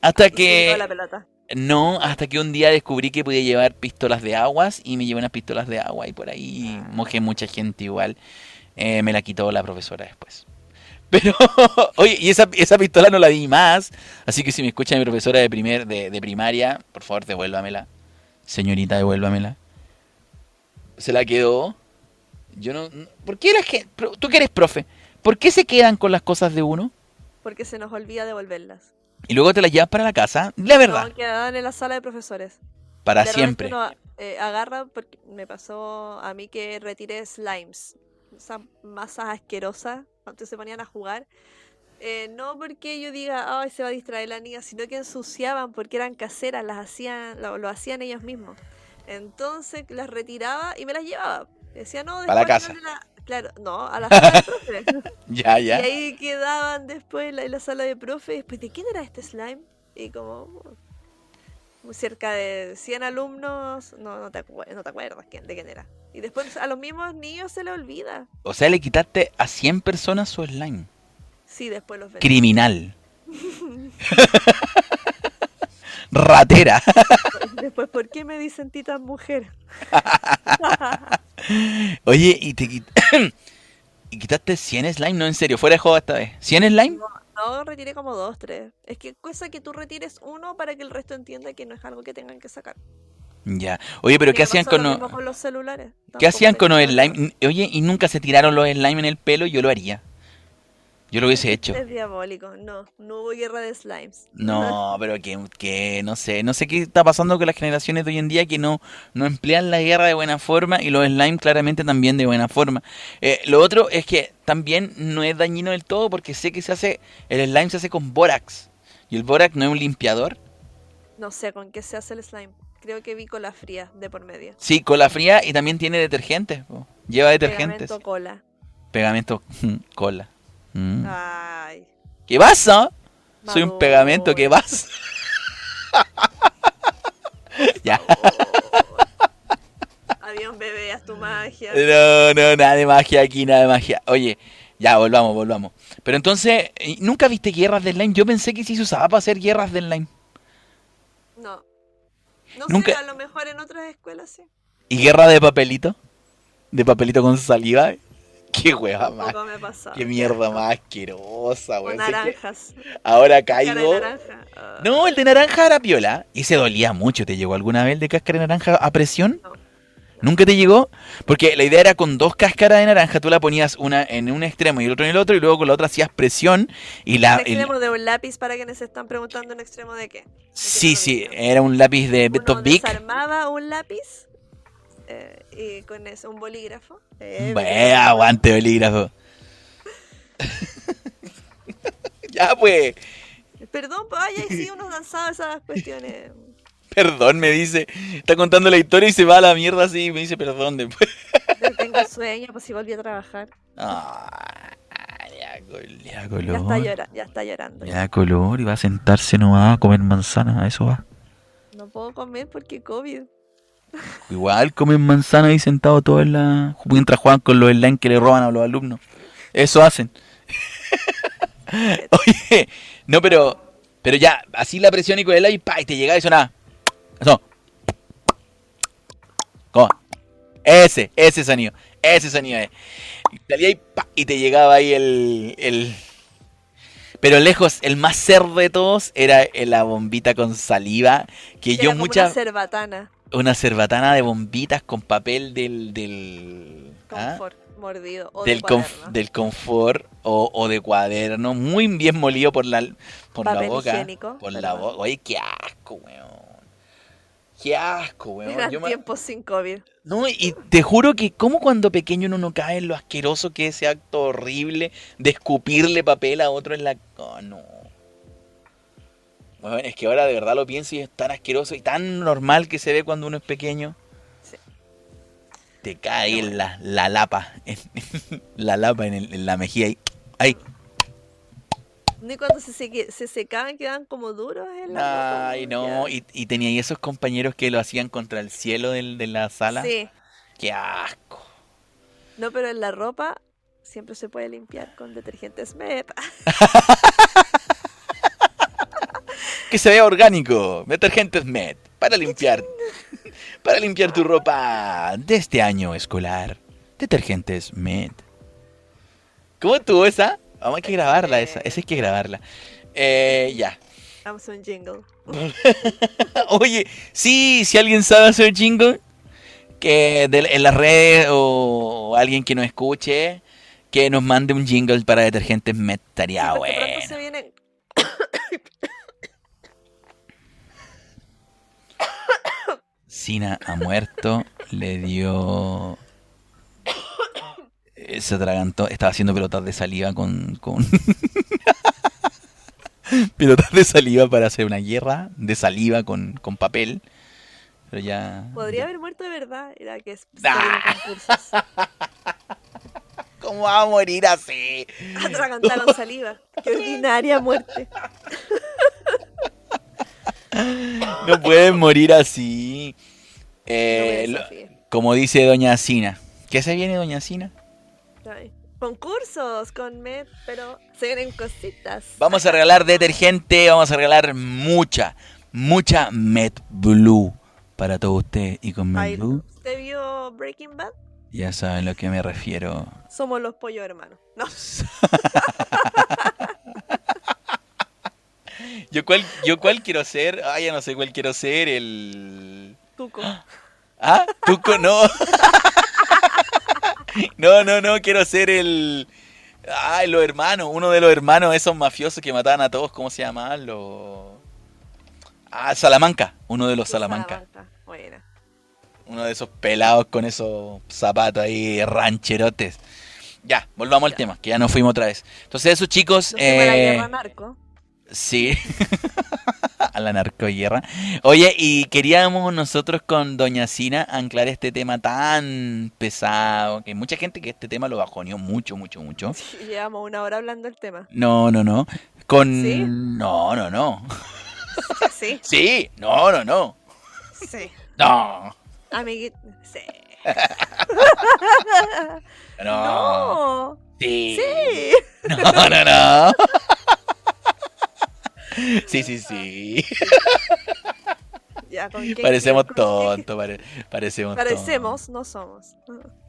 Hasta que... quitó la pelota. No, hasta que un día descubrí que podía llevar pistolas de aguas y me llevé unas pistolas de agua y por ahí mojé mucha gente igual. Eh, me la quitó la profesora después. Pero, oye, y esa, pistola no la di más, así que si me escucha mi profesora de, primer, de, primaria, por favor devuélvamela. Señorita, devuélvamela. Se la quedó. Yo no... ¿Por qué la gente... Tú que eres profe, ¿por qué se quedan con las cosas de uno? Porque se nos olvida devolverlas. Y luego te las llevas para la casa. La verdad, No, quedaban en la sala de profesores. para De siempre. uno, eh, agarra, porque me pasó a mí que retiré slimes, esas masas asquerosas, cuando se ponían a jugar. Eh, no porque yo diga, ay, se va a distraer la niña, sino que ensuciaban porque eran caseras, las hacían, lo, lo hacían ellos mismos. Entonces las retiraba y me las llevaba. Decía, no, Pa' la después casa. la- Claro, no, a la sala de profe. Ya, Y ya. ahí quedaban después en la, en la sala de profe. y Después, ¿de quién era este slime? Y como cerca de 100 alumnos, no, no, te, no te acuerdas quién, de quién era. Y después a los mismos niños se le olvida. O sea, le quitaste a 100 personas su slime. Sí, después los ven. Criminal. Ratera. Después, ¿por qué me dicen tita mujer? Oye, y te quit- y quitaste 100 slime, no en serio, fuera de juego esta vez. ¿100 slime? No, retiré como dos, tres. Es que cosa que tú retires uno para que el resto entienda que no es algo que tengan que sacar. Ya. Oye, pero ¿qué hacían con lo con los celulares. ¿qué hacían con los slime? Oye, y nunca se tiraron los slime en el pelo, yo lo haría. Yo lo hubiese hecho. Es diabólico. No, no hubo guerra de slimes. No, pero que, que no sé, no sé qué está pasando con las generaciones de hoy en día que no, no emplean la guerra de buena forma y los slime claramente también de buena forma. Eh, lo otro es que también no es dañino del todo porque sé que se hace, el slime se hace con bórax y el bórax no es un limpiador. No sé con qué se hace el slime. Creo que vi cola fría de por medio. Sí, cola fría y también tiene detergentes. Lleva detergentes. Pegamento cola. Pegamento cola. Mm. Ay. ¿Qué pasa? Soy un pegamento, ¿qué Maduro. pasa? ya. Había un bebé, haz tu magia. No, no, nada de magia aquí, nada de magia. Oye, ya, volvamos, volvamos. Pero entonces, ¿y ¿nunca viste guerras de slime? Yo pensé que sí se usaba para hacer guerras de slime. No. No Nunca- sé, a lo mejor en otras escuelas sí. ¿Y guerra de papelito? ¿De papelito con saliva? Qué hueva más. Me. Qué mierda más asquerosa, weón. Naranjas. Ahora Cara de caigo. naranja. Ah, No, el de naranja era piola. Y se dolía mucho. ¿Te llegó alguna vez el de cáscara de naranja a presión? No. ¿Nunca te llegó? Porque la idea era con dos cáscaras de naranja, tú la ponías una en un extremo y el otro en el otro, y luego con la otra hacías presión y la... El- extremo de un lápiz para quienes se están preguntando un extremo de qué. Sí, sí, era un lápiz de Uno Top Big. desarmaba un lápiz eh, y con eso un bolígrafo. Eh, aguante bolígrafo. ya pues, Perdón, pues, ay, ay, sí, uno danzaba esas cuestiones. perdón, me dice. Está contando la historia y se va a la mierda así y me dice perdón después. Tengo sueño, pues si volví a trabajar. Ah, ya, col- ya Ya está, color. llora, ya está llorando. Ya color y va a sentarse nomás a comer manzana, a eso va. No puedo comer porque COVID. Igual comen manzana ahí sentado todo en la... Mientras juegan con los slime que le roban a los alumnos. Eso hacen. Oye, no, pero... Pero ya, así la presión y con el aire, pa, y te llega eso nada. Eso. ¿Cómo? Ese, ese sonido. Ese sonido es. Y salía pa, y te llegaba ahí el... el... Pero lejos, el más cerdo de todos era la bombita con saliva. Que Era yo muchas... una cerbatana. De bombitas con papel del. del. ¿ah? Confort, mordido. O del, de conf- del confort o, o de cuaderno, muy bien molido por la, por la boca. higiénico, por la boca. Oye, qué asco, weón. Qué asco, weón. Eran Yo me- tiempos sin COVID. No, y te juro que como cuando pequeño uno no cae en lo asqueroso que es ese acto horrible de escupirle papel a otro en la... Oh, no. Bueno, es que ahora de verdad lo pienso y es tan asqueroso y tan normal que se ve cuando uno es pequeño. Sí. Te cae en la, la lapa, en, la lapa en, el- en la mejilla ahí. Ahí. Ni cuando se, seque- se secaban quedaban como duros en la Ay, no. Y, y tenía ahí esos compañeros que lo hacían contra el cielo del- de la sala. Sí. Qué asco. No, pero en la ropa siempre se puede limpiar con detergente Smep. Que se vea orgánico. Detergentes Med. Para limpiar. Para limpiar tu ropa de este año escolar. Detergentes Med. ¿Cómo estuvo esa? Vamos, hay que grabarla esa. Esa hay que grabarla. Eh, ya. Vamos a un jingle. Oye, sí, si alguien sabe hacer jingle, que de- en las redes o alguien que nos escuche, que nos mande un jingle para detergentes Med. Estaría Sí, pronto bueno. se vienen Sina ha muerto, le dio. eh, Se atragantó, estaba haciendo pelotas de saliva con. con... pelotas de saliva para hacer una guerra de saliva con, con papel. Pero ya. Podría haber muerto de verdad. Era que es Ah. ¿Cómo va a morir así? Atragantaron saliva. Qué ordinaria muerte. No pueden morir así. Eh, lo- como dice Doña Sina. ¿Qué se viene, Doña Sina? Ay. Concursos con Med, pero se vienen cositas. Vamos a regalar detergente, vamos a regalar mucha, mucha Met Blue para todo usted. Y con Ay, Blue, ¿Usted vio Breaking Bad? ya saben a lo que me refiero. Somos los pollos hermanos. No, Yo cuál, yo cuál quiero ser, ah, ya no sé cuál quiero ser, el... Tuco. ¿Ah? ¿Tuco? No. No, no, no, quiero ser el... Ay, los hermanos, uno de los hermanos, esos mafiosos que mataban a todos, ¿cómo se llamaban? Los... Ah, Salamanca, uno de los Salamanca. Uno de esos pelados con esos zapatos ahí rancherotes. Ya, volvamos al tema, que ya nos fuimos otra vez. Entonces esos chicos... No la eh, guerra narco. Sí, a la narcoguerra. Oye, y queríamos nosotros con Doña Sina anclar este tema tan pesado, que mucha gente que este tema lo bajoneó mucho, mucho, mucho. Sí, llevamos una hora hablando del tema. No, no, no. Con... ¿Sí? No, no, no. Sí, Sí, no, no, no. sí. No. Amiguito. Sí. No. No. Sí. Sí. No, no, no. Sí, sí, sí. Ya, ¿con Parecemos tontos, pare- parecemos. Parecemos, no somos.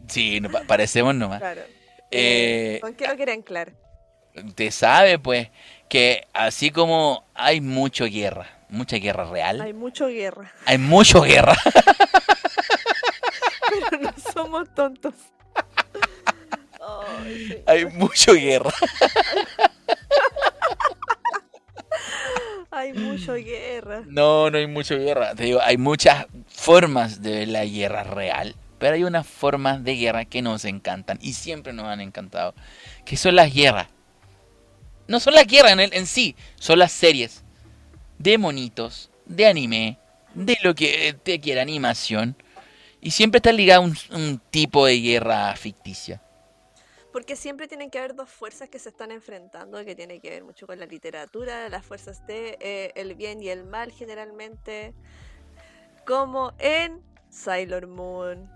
Sí, no, pa- parecemos nomás. Claro. Eh, ¿Con qué lo quieren anclar? Usted sabe, pues, que así como hay mucha guerra, mucha guerra real, Hay mucho guerra, hay mucho guerra. pero no somos tontos. Hay mucho guerra. Hay mucho guerra. No, no hay mucha guerra. Te digo, hay muchas formas de la guerra real, pero hay unas formas de guerra que nos encantan y siempre nos han encantado, que son las guerras. No son las guerras en, el- en sí, son las series de monitos, de anime, de lo que te quiera, animación, y siempre está ligado a un, un tipo de guerra ficticia. Porque siempre tienen que haber dos fuerzas que se están enfrentando, que tiene que ver mucho con la literatura, las fuerzas de eh, el bien y el mal generalmente, como en Sailor Moon.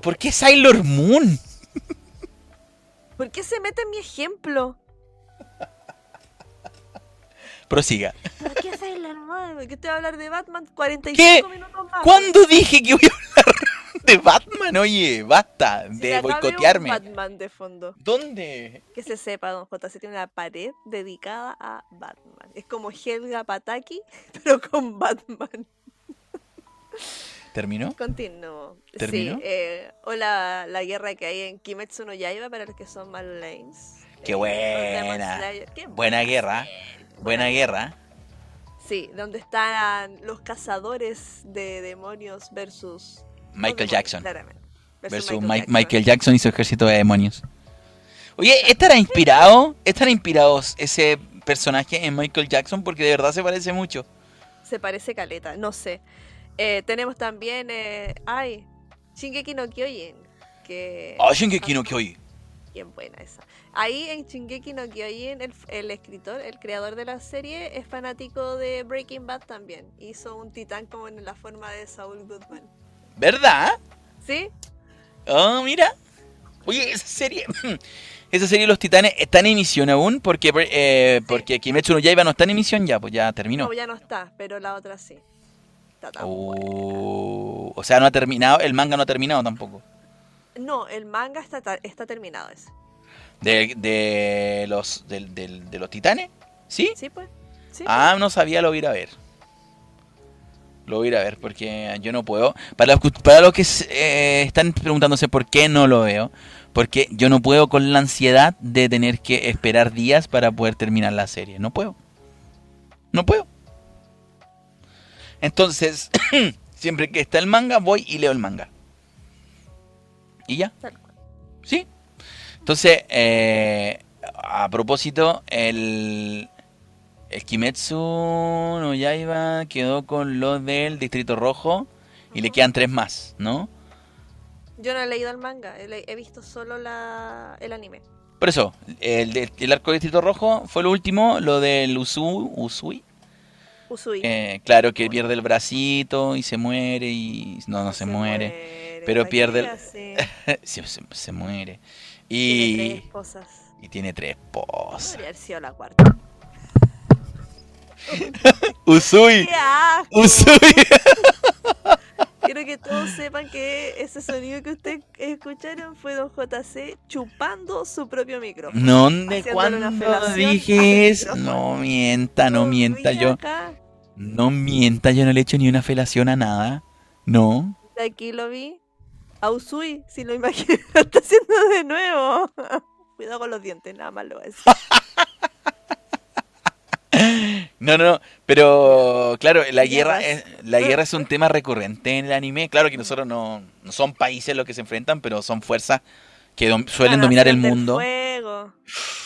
¿Por qué Sailor Moon? ¿Por qué se mete en mi ejemplo? Prosiga. ¿Por qué Sailor Moon? ¿Por qué te voy a hablar de Batman 45 ¿Qué? minutos más? ¿Cuándo dije que voy a hablar de Batman? Oye, basta de veo un boicotearme. Batman de fondo. ¿Dónde? Que se sepa, Don JC tiene una pared dedicada a Batman. Es como Helga Pataki, pero con Batman. ¿Terminó? Continúo. ¿Terminó? Sí, eh, o la, la guerra que hay en Kimetsu no Yaiba para los que son más lanes. Qué Eh, buena. Qué Buena guerra. Buena guerra. Sí, donde están los cazadores de demonios versus... Michael Jackson. Claramente. Versus Mi- Michael Jackson y su ejército de demonios. Oye, ¿estará inspirado? ¿Estará inspirado ese personaje en Michael Jackson? Porque de verdad se parece mucho. Se parece caleta, no sé. Eh, tenemos también... Eh, ay, Shingeki no Kyojin. Que... Ah, Shingeki no Kyojin. Bien buena esa. Ahí en Shingeki no Kyojin, el, el escritor, el creador de la serie, es fanático de Breaking Bad también. Hizo un titán como en la forma de Saul Goodman. ¿Verdad? ¿Sí? Oh, mira. Oye, esa serie. Esa serie Los Titanes está en emisión aún porque eh, porque Kimetsu no Yaiba no está en emisión ya, pues ya terminó. No, ya no está, pero la otra sí. Está tan. Oh, o sea, no ha terminado, el manga no ha terminado tampoco. No, el manga está, está terminado ese. De, de los del- de los Titanes, ¿sí? ¿Sí, pues? Sí. Ah, no sabía, lo voy a ir a ver. Lo voy a ir a ver porque yo no puedo. Para, los- para los que eh, están preguntándose por qué no lo veo, porque yo no puedo con la ansiedad de tener que esperar días para poder terminar la serie. No puedo. No puedo. Entonces, siempre que está el manga, voy y leo el manga. Y ya. ¿Sí? Entonces, eh, a propósito, el, el Kimetsu no Yaiba quedó con los del Distrito Rojo y le quedan tres más, ¿no? Yo no he leído el manga, he, visto solo la, el anime. Por eso, el, el arco del Distrito Rojo fue lo último, lo del Usu, Usui. Usui. eh, claro que pierde el bracito y se muere y... No, no se, muere. pero ¿para qué pierde el- se, se- se muere. Tiene Y, tres esposas. y tiene tres esposas. Podría haber sido la cuarta. Usui. Usui. Quiero que todos sepan que ese sonido que ustedes escucharon fue Don JC chupando su propio micrófono. No, ¿de cuándo dije eso? No mienta, no mienta yo. acá, No mienta, yo no le he hecho ni una felación a nada. No. de aquí lo vi. A Usui, si lo imagino, lo está haciendo de nuevo. Cuidado con los dientes, nada más lo voy a decir. No, no, no, pero claro, la guerra, es, la guerra es un tema recurrente en el anime. Claro que nosotros no, no son países los que se enfrentan, pero son fuerzas que dom- suelen La dominar el mundo. Fuego.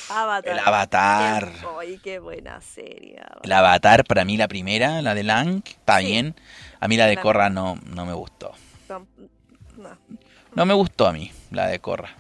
Avatar. El Avatar. Oye, qué buena serie. Avatar. El Avatar, para mí la primera, la de Lang, está Sí. bien. A mí la de Korra no, no me gustó. No. No me gustó a mí, la de Korra.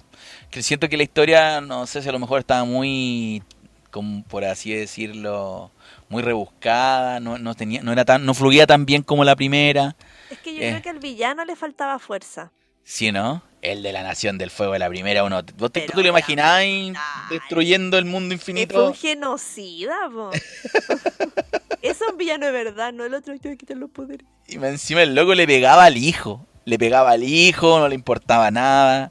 Que siento que la historia, no sé si a lo mejor estaba muy, como por así decirlo, muy rebuscada, no, no tenía, no era tan, no fluía tan bien como la primera. Es que yo Eh. creo que al villano le faltaba fuerza. ¿Sí no? El de la Nación del Fuego, la primera, uno. ¿Vos te, tú lo imagináis ay. destruyendo el mundo infinito? un genocida, po. Eso es un villano de verdad, no el otro que te va a quitar los poderes. Y encima el loco le pegaba al hijo. Le pegaba al hijo, no le importaba nada.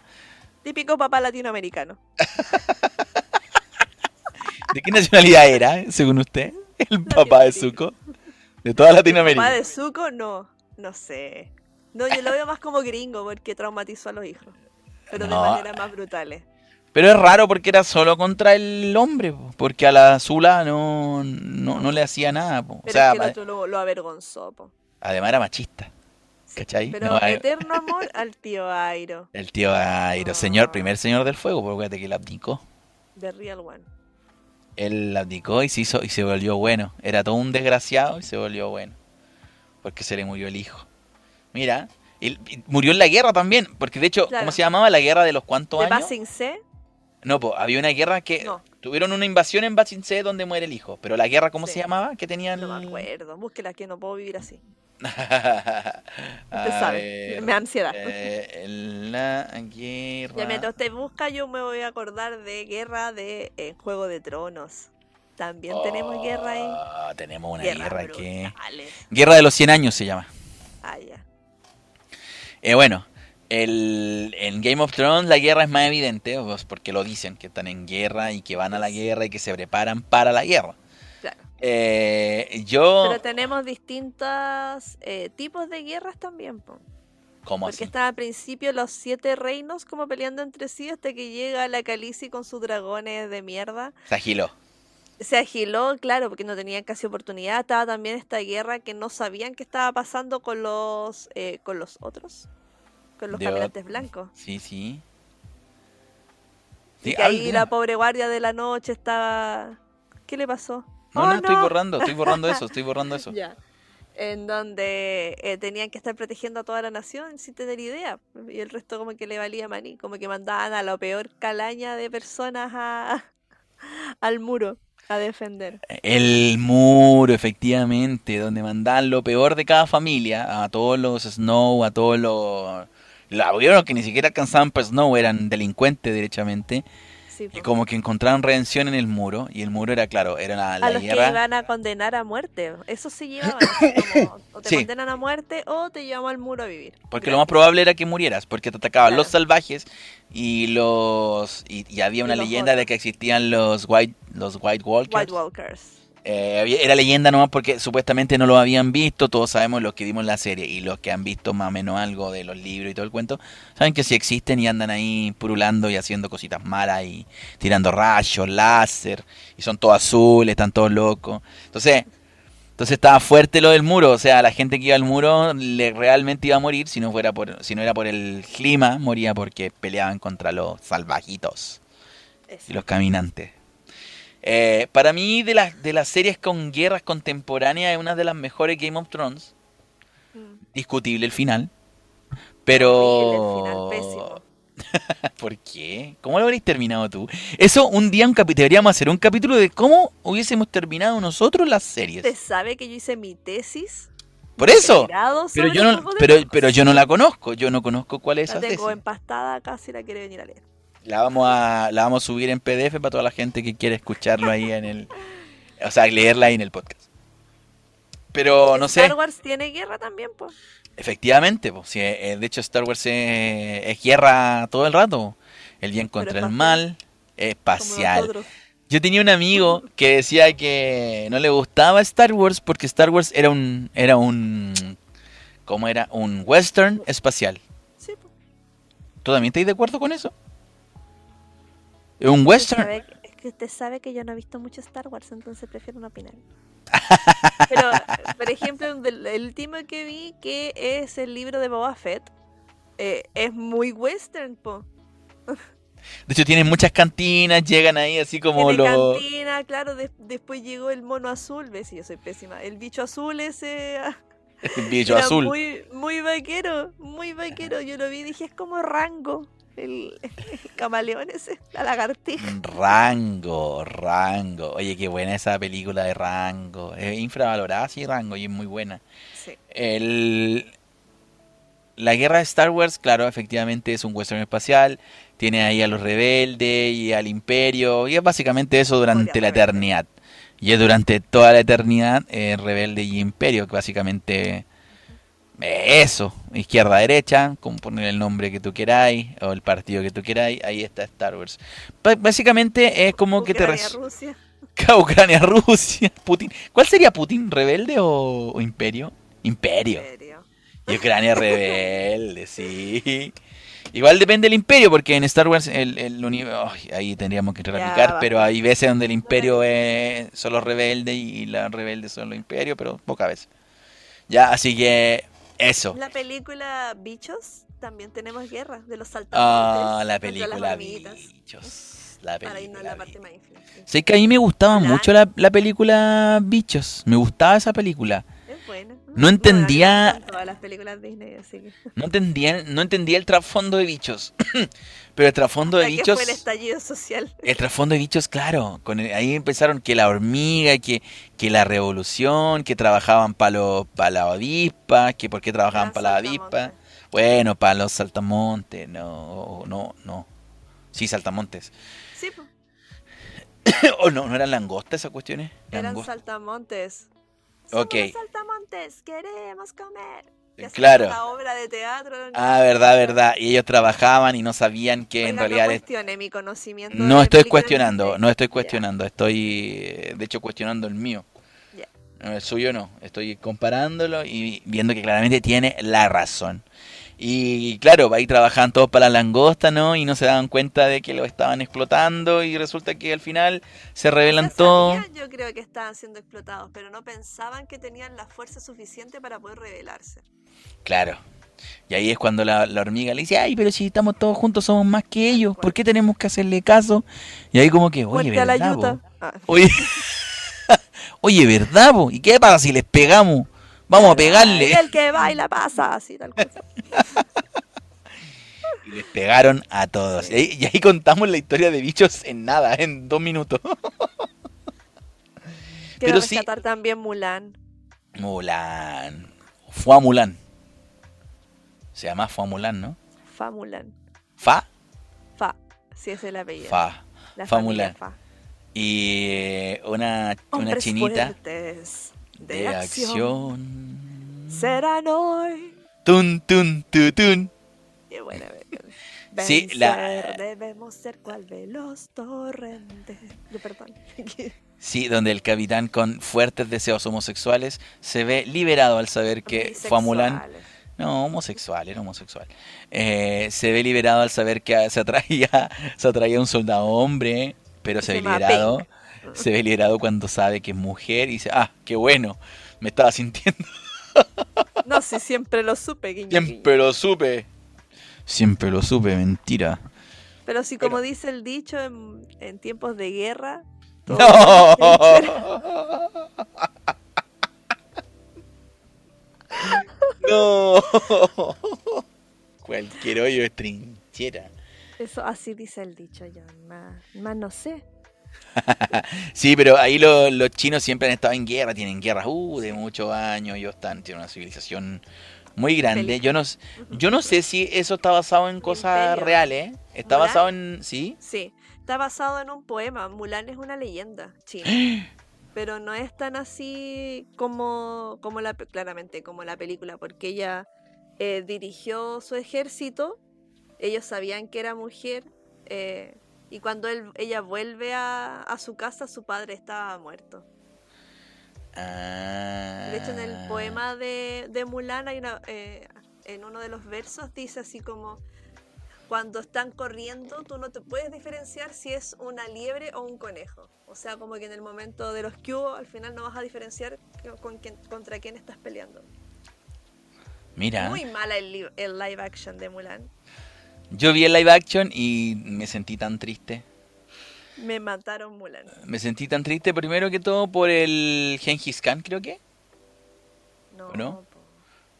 Típico papá latinoamericano. ¿De qué nacionalidad era, según usted? El papá de Zuko. De toda Latinoamérica. Papá de Zuko, no. No sé. No, yo lo veo más como gringo porque traumatizó a los hijos. Pero No. de maneras más brutales. Pero es raro porque era solo contra el hombre, po, porque a la Zula no, no, no le hacía nada. po. O Pero sea, es que el otro lo, lo avergonzó, po. además era machista. ¿Cachai? Pero No, hay- eterno amor al tío Airo. el tío Airo, Ah. señor, primer señor del fuego, porque que él abdicó. The Real One. Él abdicó y se hizo y se volvió bueno. Era todo un desgraciado y se volvió bueno. Porque se le murió el hijo. Mira, y, y murió en la guerra también, porque de hecho, Claro. ¿cómo se llamaba la guerra de los cuantos ¿De años? Basing C? No, pues había una guerra que No. tuvieron una invasión en Basin C donde muere el hijo, pero la guerra ¿cómo Sí. se llamaba? Que tenían No me acuerdo. Búsquela que no puedo vivir así. Usted sabe. Me da ansiedad. Eh, la guerra. Ya mientras usted busca, yo me voy a acordar de guerra de eh, Juego de Tronos. También tenemos guerra ahí. Oh, Tenemos una Guerras guerra que. Guerra de los 100 años se llama. Ah, ya. Eh, bueno, el, en Game of Thrones la guerra es más evidente, pues, porque lo dicen, que están en guerra y que van a la guerra y que se preparan para la guerra. Eh, yo... Pero tenemos distintos eh, tipos de guerras también, po. ¿Cómo Porque así? están al principio los siete reinos como peleando entre sí hasta que llega la Khaleesi con sus dragones de mierda. Se agiló. Se agiló, claro, porque no tenían casi oportunidad. Estaba también esta guerra que no sabían qué estaba pasando con los eh, con los otros, con los De caminantes blancos. Sí, sí. Y Sí, que ahí la pobre guardia de la noche estaba... ¿Qué le pasó? No, ¡Oh, no, estoy borrando, estoy borrando eso, estoy borrando eso. Ya. En donde eh, tenían que estar protegiendo a toda la nación sin tener idea. Y el resto como que le valía maní, como que mandaban a la peor calaña de personas a, al muro a defender. El muro, efectivamente, donde mandaban lo peor de cada familia, a todos los Snow, a todos los... La vieron que ni siquiera alcanzaban por Snow, eran delincuentes derechamente. Sí, Y como que encontraron redención en el muro, y el muro era, claro, era la, la a los guerra. que iban a condenar a muerte. Eso se llevaban. como, o te Sí. condenan a muerte o te llevamos al muro a vivir. Porque lo más probable era que murieras, porque te atacaban Claro. los salvajes y los y, y había una leyenda de que existían los white los white walkers. White Walkers. Eh, era leyenda nomás porque supuestamente no lo habían visto, todos sabemos los que vimos la serie y los que han visto más o menos algo de los libros y todo el cuento, saben que sí existen y andan ahí purulando y haciendo cositas malas y tirando rayos, láser, y son todos azules, están todos locos. Entonces, entonces estaba fuerte lo del muro, o sea, la gente que iba al muro le realmente iba a morir si no fuera por si no era por el clima, moría porque peleaban contra los salvajitos y los caminantes. Eh, para mí, de las, de las series con guerras contemporáneas, es una de las mejores Game of Thrones. Mm. Discutible el final. Pero. Horrible el final, pésimo. ¿Por qué? ¿Cómo lo habréis terminado tú? Eso, un día un deberíamos hacer un capítulo de cómo hubiésemos terminado nosotros las series. ¿Usted sabe que yo hice mi tesis? Por eso. Pero yo no, pero, yo no la conozco. Yo no conozco cuál es La esa tengo tesis. empastada acá si la quiere venir a leer. La vamos a, la vamos a subir en PDF para toda la gente que quiere escucharlo ahí en el, o sea, leerla ahí en el podcast. Pero no sé, Star Wars tiene guerra también, pues. efectivamente, pues, sí, eh, de hecho Star Wars es, es guerra todo el rato, el bien contra el mal, espacial. Yo tenía un amigo que decía que no le gustaba Star Wars porque Star Wars era un, era un, ¿cómo era? Un western espacial. Sí. ¿Tú también estás de acuerdo con eso? Es un western. sabe- es que usted sabe que yo no he visto mucho Star Wars, entonces prefiero no opinar. Pero, por ejemplo, del- el último que vi, que es el libro de Boba Fett, eh, es muy western, po. De hecho, tienen muchas cantinas, llegan ahí así como los... cantina, claro, des- después llegó el mono azul, ves, yo soy pésima. El bicho azul ese ah, El bicho azul. muy, muy vaquero, muy vaquero. Yo lo vi y dije, es como Rango, el, el camaleón ese, la lagartija. Rango, Rango. Oye, qué buena esa película de Rango. Es infravalorada, sí, Rango, y es muy buena. Sí. El... La guerra de Star Wars, claro, efectivamente es un western espacial. Tiene ahí a los rebeldes y al imperio. Y es básicamente eso durante la eternidad. Y es durante toda la eternidad eh, rebelde y imperio, que básicamente eso, izquierda derecha, como poner el nombre que tú queráis o el partido que tú queráis, ahí está Star Wars. Básicamente es como que te res- Rusia. Ucrania, Rusia, Putin. ¿Cuál sería Putin? ¿Rebelde o, o imperio? Imperio. serio. Y Ucrania rebelde, sí. Igual depende del imperio, porque en Star Wars el, el uni- ay, ahí tendríamos que replicar, pero hay veces donde el imperio es, son los rebeldes y los rebeldes son los imperios, pero pocas veces. Ya, así que eso. La película Bichos también tenemos guerra de los saltamontes. Ah, la película. Bichos. La Para irnos a la película parte más. Sé que a mí me gustaba Claro. mucho la, la película Bichos. Me gustaba esa película. Es buena. No entendía- Bueno, todas las películas Disney, así que. No entendía, no entendía el trasfondo de Bichos. Pero el trasfondo de Bichos... fue el estallido social. El trasfondo de bichos, claro. Con el- ahí empezaron que la hormiga, que, que la revolución, que trabajaban para pa la avispa, que por qué trabajaban para la avispa. Bueno, para los saltamontes, no, no, no. Sí, saltamontes. Sí, pues, ¿O no, no eran langostas esas cuestiones? eran saltamontes. Ok. Somos los saltamontes, queremos comer. Claro. una obra de teatro. Ah, verdad, verdad. Y ellos trabajaban y no sabían que en Oiga, realidad... No cuestione mi conocimiento. No estoy cuestionando, no estoy cuestionando, estoy eh, de hecho cuestionando el mío. No, El suyo no, estoy comparándolo y viendo que claramente tiene la razón. Y claro, ahí trabajaban todos para la langosta, ¿no? Y no se daban cuenta de que lo estaban explotando y resulta que al final se revelan Ya todo. sabían, yo creo que estaban siendo explotados, pero no pensaban que tenían la fuerza suficiente para poder rebelarse. Claro. Y ahí es cuando la, la hormiga le dice, ay, pero si estamos todos juntos somos más que ellos, ¿por qué tenemos que hacerle caso? Y ahí como que, oye, la ¿verdad? po? Ah, Oye, oye, ¿verdad? ¿Y qué pasa si les pegamos? Vamos a pegarle. Y el que baila pasa, así tal cosa. Y les pegaron a todos. Y ahí, y ahí contamos la historia de bichos en nada, en dos minutos. Quiero Pero sí- rescatar también Mulan. Mulan. Fue a Mulan. Se llama Fue a Mulan, ¿no? Fa Mulan. Fa. Fa. Si es el apellido. Fa. La Fa Mulan. Fa. Y eh, una, una Hombres chinita fuertes de, de acción. acción. Serán hoy. Tun, tun, tu, tun. Qué buena. Sí, la- Vencer, Debemos ser cual veloz torrente. Yo, perdón. Sí, donde el capitán con fuertes deseos homosexuales se ve liberado al saber que fue a Mulan. Bisexuales. No, homosexual, era homosexual. Eh, se ve liberado al saber que se atraía, se atraía un soldado hombre, pero se Se ve liberado. Pink. Se ve liberado cuando sabe que es mujer y dice, ah, qué bueno, me estaba sintiendo. No, si siempre lo supe, guiño, Siempre guiño. lo supe. Siempre lo supe, mentira. Pero si como Pero- dice el dicho, en, en tiempos de guerra... todo No. No. Cualquier hoyo es trinchera. Eso así dice el dicho, yo más, más no sé. Sí, pero ahí lo- los chinos siempre han estado en guerra, tienen guerras uh, de muchos años, ellos están, tienen una civilización muy grande. Yo no, yo no sé si eso está basado en cosas reales, ¿eh? Está ¿Mulan? basado en... ¿Sí? Sí, está basado en un poema. Mulan es una leyenda china. pero no es tan así como, como la, claramente, como la película, porque ella eh, dirigió su ejército, ellos sabían que era mujer, eh, y cuando él, ella vuelve a, a su casa, su padre estaba muerto. Ah. De hecho, en el poema de, de Mulan, hay una, eh, en uno de los versos dice así como, cuando están corriendo, tú no te puedes diferenciar si es una liebre o un conejo. O sea, como que en el momento de los cubos, al final no vas a diferenciar con quién- contra quién estás peleando. Mira, Muy mala el live action de Mulan. Yo vi el live action y me sentí tan triste. Me mataron Mulan. Me sentí tan triste primero que todo por el Gengis Khan, creo que. No, ¿O no?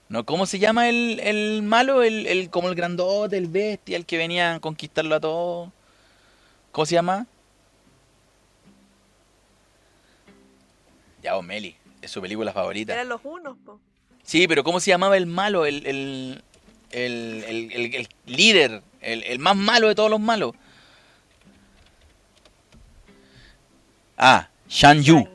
¿No? ¿Cómo se llama el, el malo? El, el, como el grandote, el bestia, el que venía a conquistarlo a todo. ¿Cómo se llama? Ya, vos, Meli. Es su película favorita. Eran los unos, po. Sí, pero ¿cómo se llamaba el malo? El, el, el, el- el- el líder. El, el más malo de todos los malos. Ah, Shan Yu.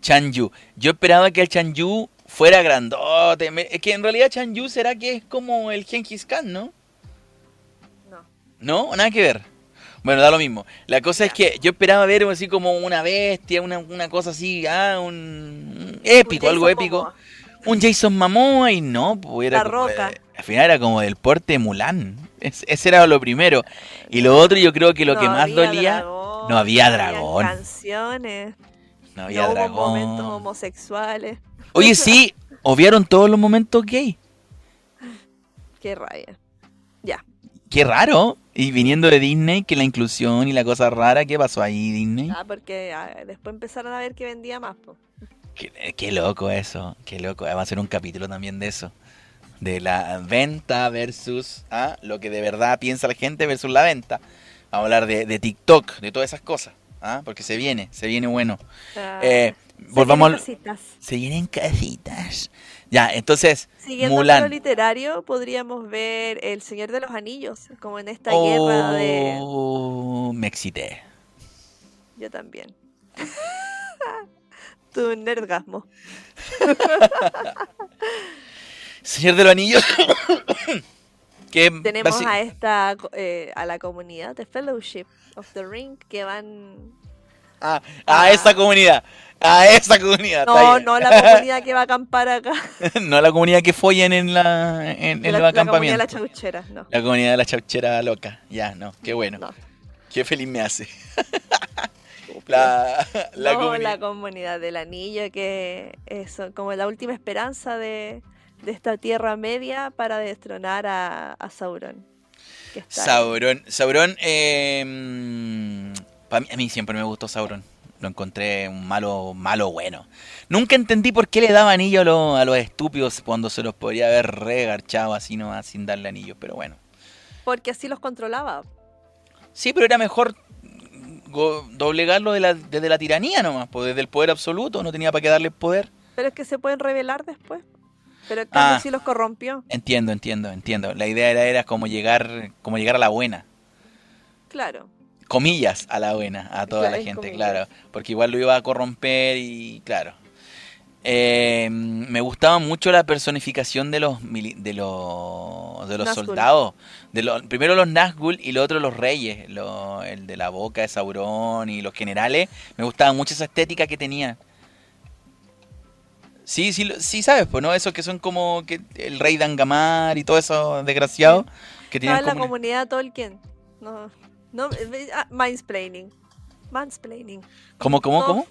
Chan Yu. Yo esperaba que el Chan Yu fuera grandote. Es que en realidad Chan Yu será que es como el Genghis Khan, ¿no? No. ¿No? Nada que ver. Bueno, da lo mismo. La cosa es que yo esperaba ver así como una bestia, una, una cosa así, ah, un, un épico, Un algo épico. Momoa. Un Jason Momoa y no, pues era La Roca. Al final era como del porte de Mulan. Es- ese era lo primero. Y lo otro yo creo que lo No que más había dolía, dragón, no había no habían dragón. canciones. no había no hubo dragón. momentos homosexuales. Oye, sí, obviaron todos los momentos gay. Qué rabia. Ya. Qué raro. Y viniendo de Disney, que la inclusión y la cosa rara, ¿qué pasó ahí, Disney? Ah, porque ah, después empezaron a ver que vendía más. Qué, qué loco eso, qué loco. Va a ser un capítulo también de eso. De la venta versus ah, lo que de verdad piensa la gente versus la venta. Vamos a hablar de, de TikTok, de todas esas cosas. ah, Porque se viene, se viene bueno. Ah, Eh, se volvamos vienen cositas. Se vienen casitas. Ya, entonces, Siguiendo Mulan. lo literario, podríamos ver El Señor de los Anillos, como en esta guerra de... Oh, me excité. Yo también. tu nerdgasmo. Señor de los Anillos. que Tenemos a esta, eh, a la comunidad de Fellowship of the Ring que van... Ah, a esa comunidad. A esa comunidad. No, no la comunidad que va a acampar acá. no la comunidad que follen en, la, en, en la, los la comunidad de acampamientos. la chauchera, no. La comunidad de la chauchera loca. Ya, no, qué bueno. no. Qué feliz me hace. la, la no, comunidad. la comunidad del anillo, que es como la última esperanza de, de esta Tierra Media para destronar a, a Sauron. que está ahí. Sauron. Sauron, eh, mí- a mí siempre me gustó Sauron. Lo encontré un malo, malo bueno. Nunca entendí por qué le daba anillo a, los- a los estúpidos cuando se los podría haber regarchado así nomás sin darle anillo. Pero bueno. Porque así los controlaba. Sí, pero era mejor doblegarlo de la- desde la tiranía nomás, pues desde el poder absoluto, no tenía para qué darle poder. Pero es que se pueden revelar después. Pero cambio Ah. sí los corrompió. Entiendo, entiendo, entiendo. La idea era, era como llegar, como llegar a la buena. Claro. Comillas a la buena, a toda Claro, la en gente, comillas. claro. Porque igual lo iba a corromper y claro. Eh, me gustaba mucho la personificación de los de los de los soldados. De los, primero los Nazgûl y lo otro los reyes. lo- el de la boca de Sauron y los generales. Me gustaba mucho esa estética que tenía. Sí, sí, sí sabes, pues, ¿no? Esos que son como que el rey de Angamar y todo eso desgraciado. Que tienen en la como comunidad Tolkien. No, no, eh, ah, mansplaining. Mansplaining. ¿Cómo, cómo, No. cómo?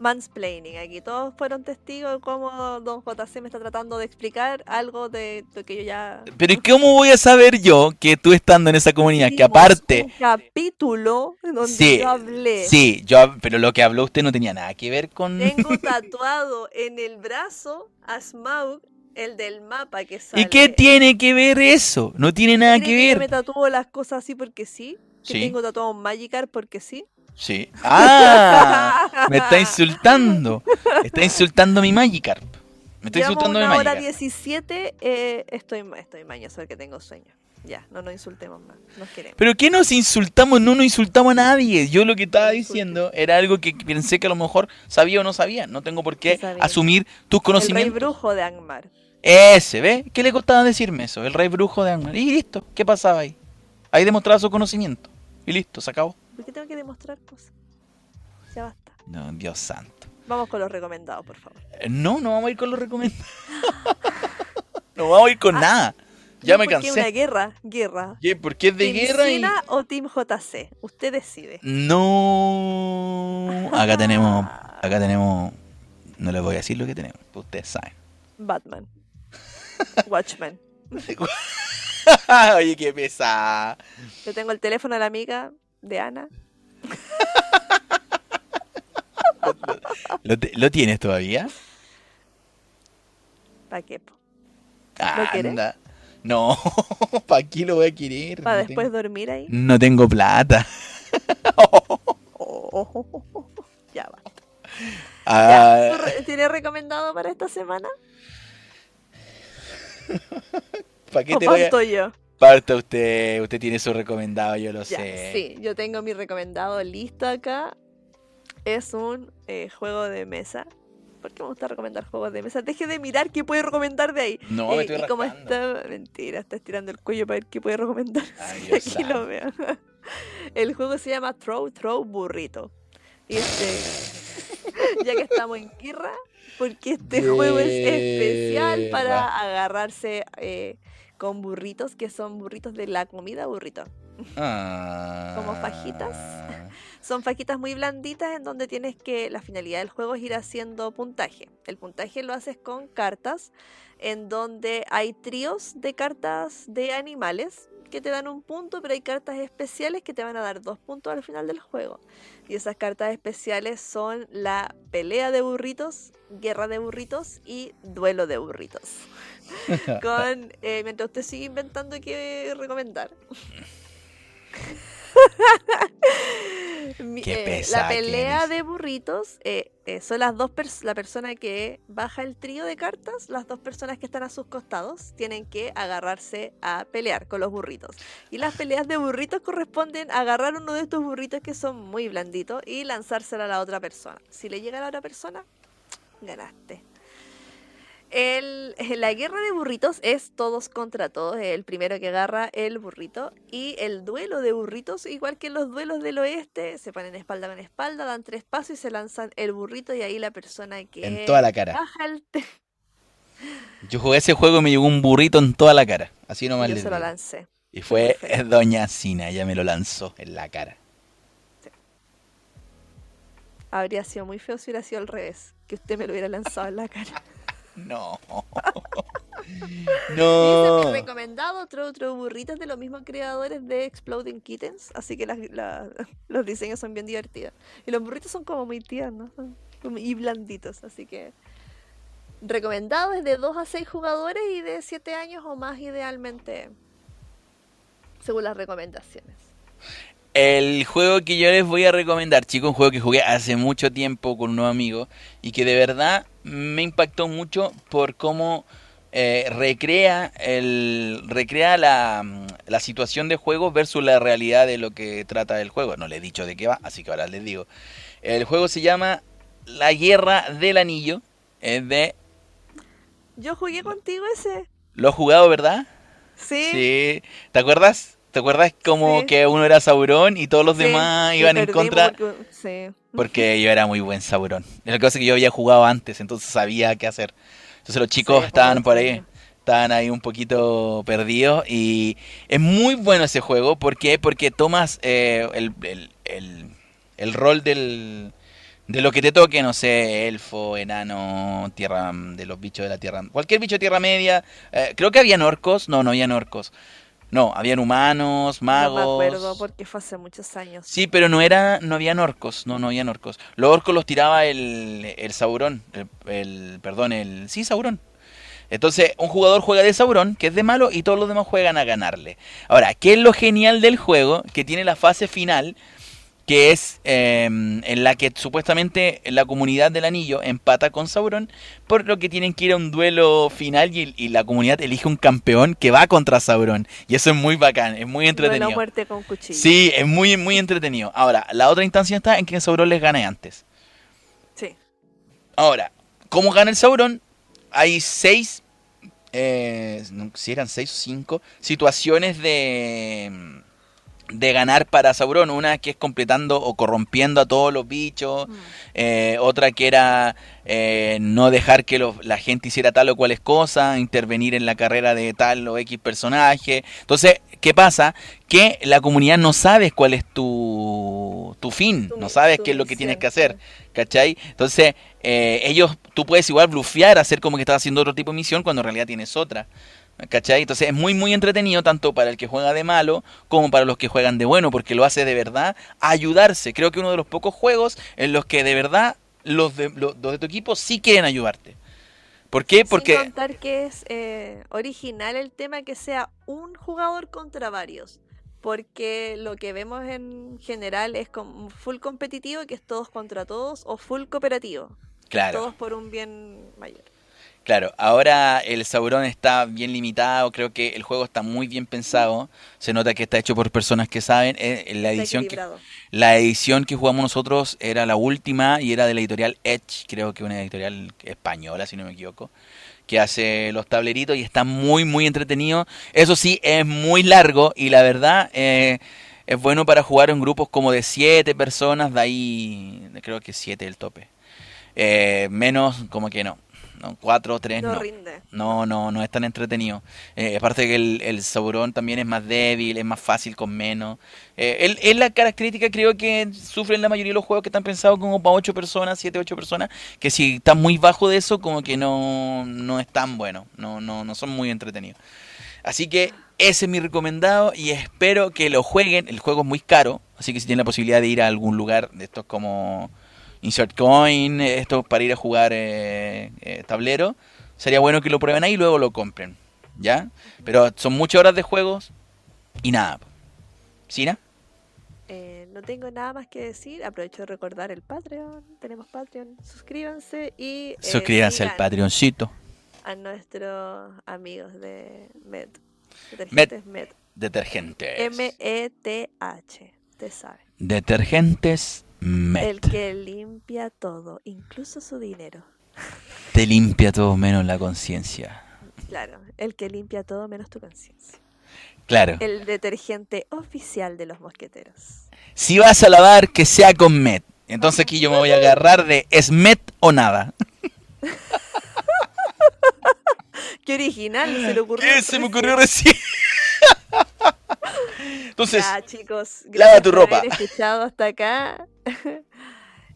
Mansplaining. Aquí todos fueron testigos de cómo Don JC me está tratando de explicar algo de lo que yo ya. Pero ¿y cómo voy a saber yo que tú estando en esa comunidad, que aparte, Un capítulo donde Sí, yo hablé. sí, yo, pero lo que habló usted no tenía nada que ver con... Tengo tatuado en el brazo a Smaug, el del mapa que sale. ¿Y qué tiene que ver eso? No tiene nada ¿Cree que yo me ver. tatúo las cosas así porque sí? ¿Que Sí. tengo tatuado Magikarp porque sí? Sí. Ah, me está insultando. Está insultando mi Magikarp. Me está Llevamos insultando mi Magikarp. 17, eh, estoy, estoy mañoso porque tengo sueño. Ya, no nos insultemos más, nos queremos. ¿Pero qué nos insultamos? No nos insultamos a nadie. Yo lo que estaba diciendo era algo que pensé que a lo mejor sabía o no sabía. No tengo por qué asumir tus El rey conocimientos. brujo de Angmar. Ese, ¿ve? ¿Qué le costaba decirme eso? El rey brujo de Angmar. Y listo, ¿qué pasaba ahí? Ahí demostraba su conocimiento. Y listo, se acabó. ¿Por qué tengo que demostrar cosas? Ya basta. No, Dios santo. Vamos con los recomendados, por favor. Eh, No, no vamos a ir con los recomendados. no vamos a ir con Ah. nada. Ya me ¿Por qué una cansé. guerra? Guerra. ¿Qué? ¿Por qué es de ¿Team guerra y.? Sina o Team JC? Usted decide. No. Acá tenemos. Acá tenemos. No les voy a decir lo que tenemos. Ustedes saben. Batman. Watchmen. Oye, qué pesada. Yo tengo el teléfono de la amiga de Ana. ¿Lo, te- lo tienes todavía? ¿Para qué? ¿Lo? Anda. No, ¿para qué lo voy a querer? ¿Para no, después tengo, dormir ahí? no tengo plata. Oh, ya va. Ah, ¿Tú re- ¿Tienes recomendado para esta semana? ¿Para qué ¿O te voy a.? yo? Parta usted. Usted tiene su recomendado, yo lo Ya, sé. sí, yo tengo mi recomendado listo acá. Es un eh, juego de mesa. ¿Por qué me gusta recomendar juegos de mesa? Deje de mirar qué puede recomendar de ahí. No, me Eh, estoy y como está, mentira, está estirando el cuello para ver qué puede recomendar. Ay, Sí, Dios Aquí lo veo. El juego se llama Throw, Throw, Burrito. Y este, ya que estamos en Kirra, porque este juego es especial para agarrarse eh, con burritos, que son burritos de la comida burrito. Ah. como fajitas. Son fajitas muy blanditas en donde tienes que, la finalidad del juego es ir haciendo puntaje. El puntaje lo haces con cartas, en donde hay tríos de cartas de animales que te dan un punto, pero hay cartas especiales que te van a dar dos puntos al final del juego. Y esas cartas especiales son la pelea de burritos, guerra de burritos y duelo de burritos. Con, eh, mientras usted sigue inventando qué recomendar. Qué eh, la pelea de burritos eh, eh, son las dos pers- la persona que baja el trío de cartas, las dos personas que están a sus costados tienen que agarrarse a pelear con los burritos. Y las peleas de burritos corresponden a agarrar uno de estos burritos que son muy blanditos y lanzárselo a la otra persona. Si le llega a la otra persona, ganaste. El, la guerra de burritos es todos contra todos, el primero que agarra el burrito. Y el duelo de burritos, igual que los duelos del oeste, se ponen espalda con espalda, dan tres pasos y se lanzan el burrito y ahí la persona que En toda la cara. baja el Yo jugué ese juego y me llegó un burrito en toda la cara. Así nomás Yo les se lo lancé. Y fue Doña Sina, ella me lo lanzó en la cara. Habría sido muy feo si hubiera sido al revés, que usted me lo hubiera lanzado en la cara. No. Mi no. recomendado, True True Burritos, de los mismos creadores de Exploding Kittens. Así que las- la- los diseños son bien divertidos. Y los burritos son como muy tiernos y blanditos. Así que recomendado es de 2 a 6 jugadores y de 7 años o más, idealmente, según las recomendaciones. El juego que yo les voy a recomendar, chicos, un juego que jugué hace mucho tiempo con unos amigos y que de verdad me impactó mucho por cómo eh, recrea el recrea la, la situación de juego versus la realidad de lo que trata el juego. No les he dicho de qué va, así que ahora les digo. El juego se llama La Guerra del Anillo. Es de... Yo jugué contigo ese. ¿Lo has jugado, verdad? Sí. Sí. ¿Te acuerdas? ¿Te acuerdas como Sí. que uno era Sauron y todos los sí, demás iban en contra? porque- sí. Porque yo era muy buen Sauron. Lo que pasa es que yo había jugado antes, entonces sabía qué hacer. Entonces los chicos estaban por ahí, estaban ahí un poquito perdidos y es muy bueno ese juego. ¿Por qué? Porque tomas eh, el, el- el- el rol del, de lo que te toque, no sé, elfo, enano, tierra de los bichos de la tierra, cualquier bicho de tierra media. Eh, creo que habían orcos, no, no habían orcos. No, habían humanos, magos. No me acuerdo porque fue hace muchos años. Sí, pero no era, no habían orcos, no, no habían orcos. Los orcos los tiraba el, el Sauron, el, el- perdón, el, sí, Sauron. Entonces, un jugador juega de Sauron, que es de malo, y todos los demás juegan a ganarle. Ahora, ¿qué es lo genial del juego? Que tiene la fase final, que es eh, en la que supuestamente la comunidad del anillo empata con Sauron, por lo que tienen que ir a un duelo final y, y la comunidad elige un campeón que va contra Sauron. Y eso es muy bacán, es muy Duelo entretenido. muerte con cuchillo. Sí, es muy, muy entretenido. Ahora, la otra instancia está en que Sauron les gane antes. Sí. Ahora, ¿cómo gana el Sauron? Hay seis, eh, si eran seis o cinco, situaciones de, de ganar para Sauron. Una que es completando o corrompiendo a todos los bichos. Mm. eh, otra que era eh, no dejar que la gente hiciera tal o cuales cosa, intervenir en la carrera de tal o X personaje. Entonces, ¿qué pasa? Que la comunidad no sabe cuál es tu, tu fin, Tu no sabes qué es lo que tienes que hacer, ¿cachai? Entonces, eh, ellos, tú puedes igual blufear, hacer como que estás haciendo otro tipo de misión cuando en realidad tienes otra. ¿Cachai? Entonces es muy muy entretenido tanto para el que juega de malo como para los que juegan de bueno, porque lo hace de verdad ayudarse. Creo que uno de los pocos juegos en los que de verdad los de, los, de tu equipo sí quieren ayudarte. ¿Por qué? Sin Porque... contar que es eh, original el tema que sea un jugador contra varios. Porque lo que vemos en general es como full competitivo, que es todos contra todos, o full cooperativo. Claro. Todos por un bien mayor. Claro, ahora el Sauron está bien limitado, creo que el juego está muy bien pensado, se nota que está hecho por personas que saben, eh, la Está edición que, equilibrado. la edición que jugamos nosotros era la última y era de la editorial Edge, creo que una editorial española si no me equivoco, que hace los tableritos y está muy muy entretenido, eso sí, es muy largo y la verdad eh, es bueno para jugar en grupos como de 7 personas, de ahí creo que 7 el tope, Eh, menos como que no. No, cuatro, tres, No, no. rinde. No, no, no es tan entretenido. Eh, aparte que el, el Sauron también es más débil, es más fácil con menos. Eh, es la característica creo que sufren la mayoría de los juegos que están pensados como para ocho personas, siete, ocho personas, que si están muy bajo de eso como que no, no es tan bueno, no, no, no son muy entretenidos. Así que ese es mi recomendado y espero que lo jueguen. El juego es muy caro, así que si tienen la posibilidad de ir a algún lugar de estos como Insert Coin, esto para ir a jugar eh, eh, tablero, sería bueno que lo prueben ahí y luego lo compren. ¿Ya? Pero son muchas horas de juegos y nada. ¿Sina? Eh, no tengo nada más que decir. Aprovecho de recordar el Patreon. Tenemos Patreon. Suscríbanse y. eh, Suscríbanse al Patreoncito. A nuestros amigos de Med. Detergentes Med. Detergentes. M-E-T-H. Te saben. Detergentes Met. El que limpia todo, incluso su dinero. Te limpia todo menos la conciencia. Claro, el que limpia todo menos tu conciencia. Claro. El detergente oficial de los mosqueteros. Si vas a lavar, que sea con Met. Entonces aquí yo me voy a agarrar de es Met o nada. Qué original, se le ocurrió. ¿Qué se me ocurrió recién? Entonces, Ya, chicos, lava tu ropa. haber escuchado hasta acá.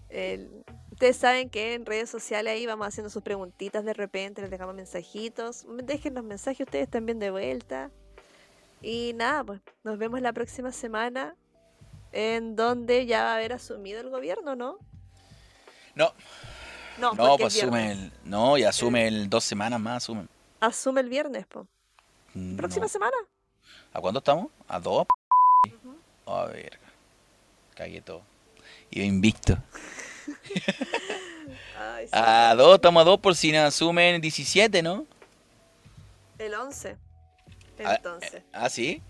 El- ustedes saben que en redes sociales ahí vamos haciendo sus preguntitas de repente, les dejamos mensajitos. Dejen los mensajes ustedes también de vuelta. Y nada, pues nos vemos la próxima semana en donde ya va a haber asumido el gobierno, ¿no? no, No, no, pues es asume el, no, y asume el dos semanas más, asume. Asume el viernes, pues. No. ¿Próxima semana? ¿A cuándo estamos? ¿A dos? A ver, cagué todo. Iba invicto. Ay, sí. A dos, estamos a dos por si nos asumen 17, ¿no? El 11. Ah, Entonces. Ah, sí.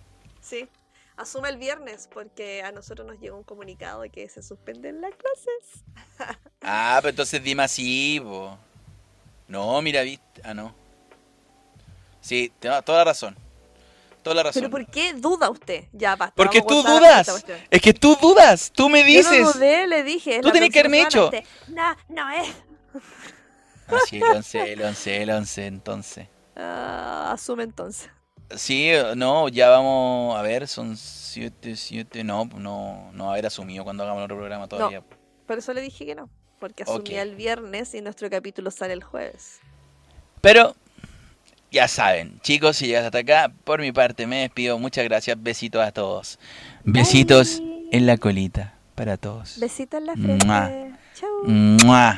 Sí, asume el viernes porque a nosotros nos llegó un comunicado de que se suspenden las clases. Ah, pero entonces dime así, po. No, mira, viste. Ah, no. Sí, toda la razón. Toda la razón. Pero ¿por qué duda usted? Ya basta. Porque tú dudas. Es que tú dudas. Tú me Yo dices. no dudé, le dije. Tú tenías que haberme hecho. No, no es. Ah, sí, el 11, el 11, el 11, entonces. Ah, asume entonces. Sí, no, ya vamos a ver, son 7, 7, no, no, no haber asumido cuando hagamos otro programa todavía. Por eso le dije que no. Porque asumía el viernes y nuestro capítulo sale el jueves. Pero, ya saben, chicos, si llegas hasta acá, por mi parte me despido, muchas gracias, besitos a todos. Besitos Bye. en la colita para todos. Besito en la frente. Mua. Chau. Mua.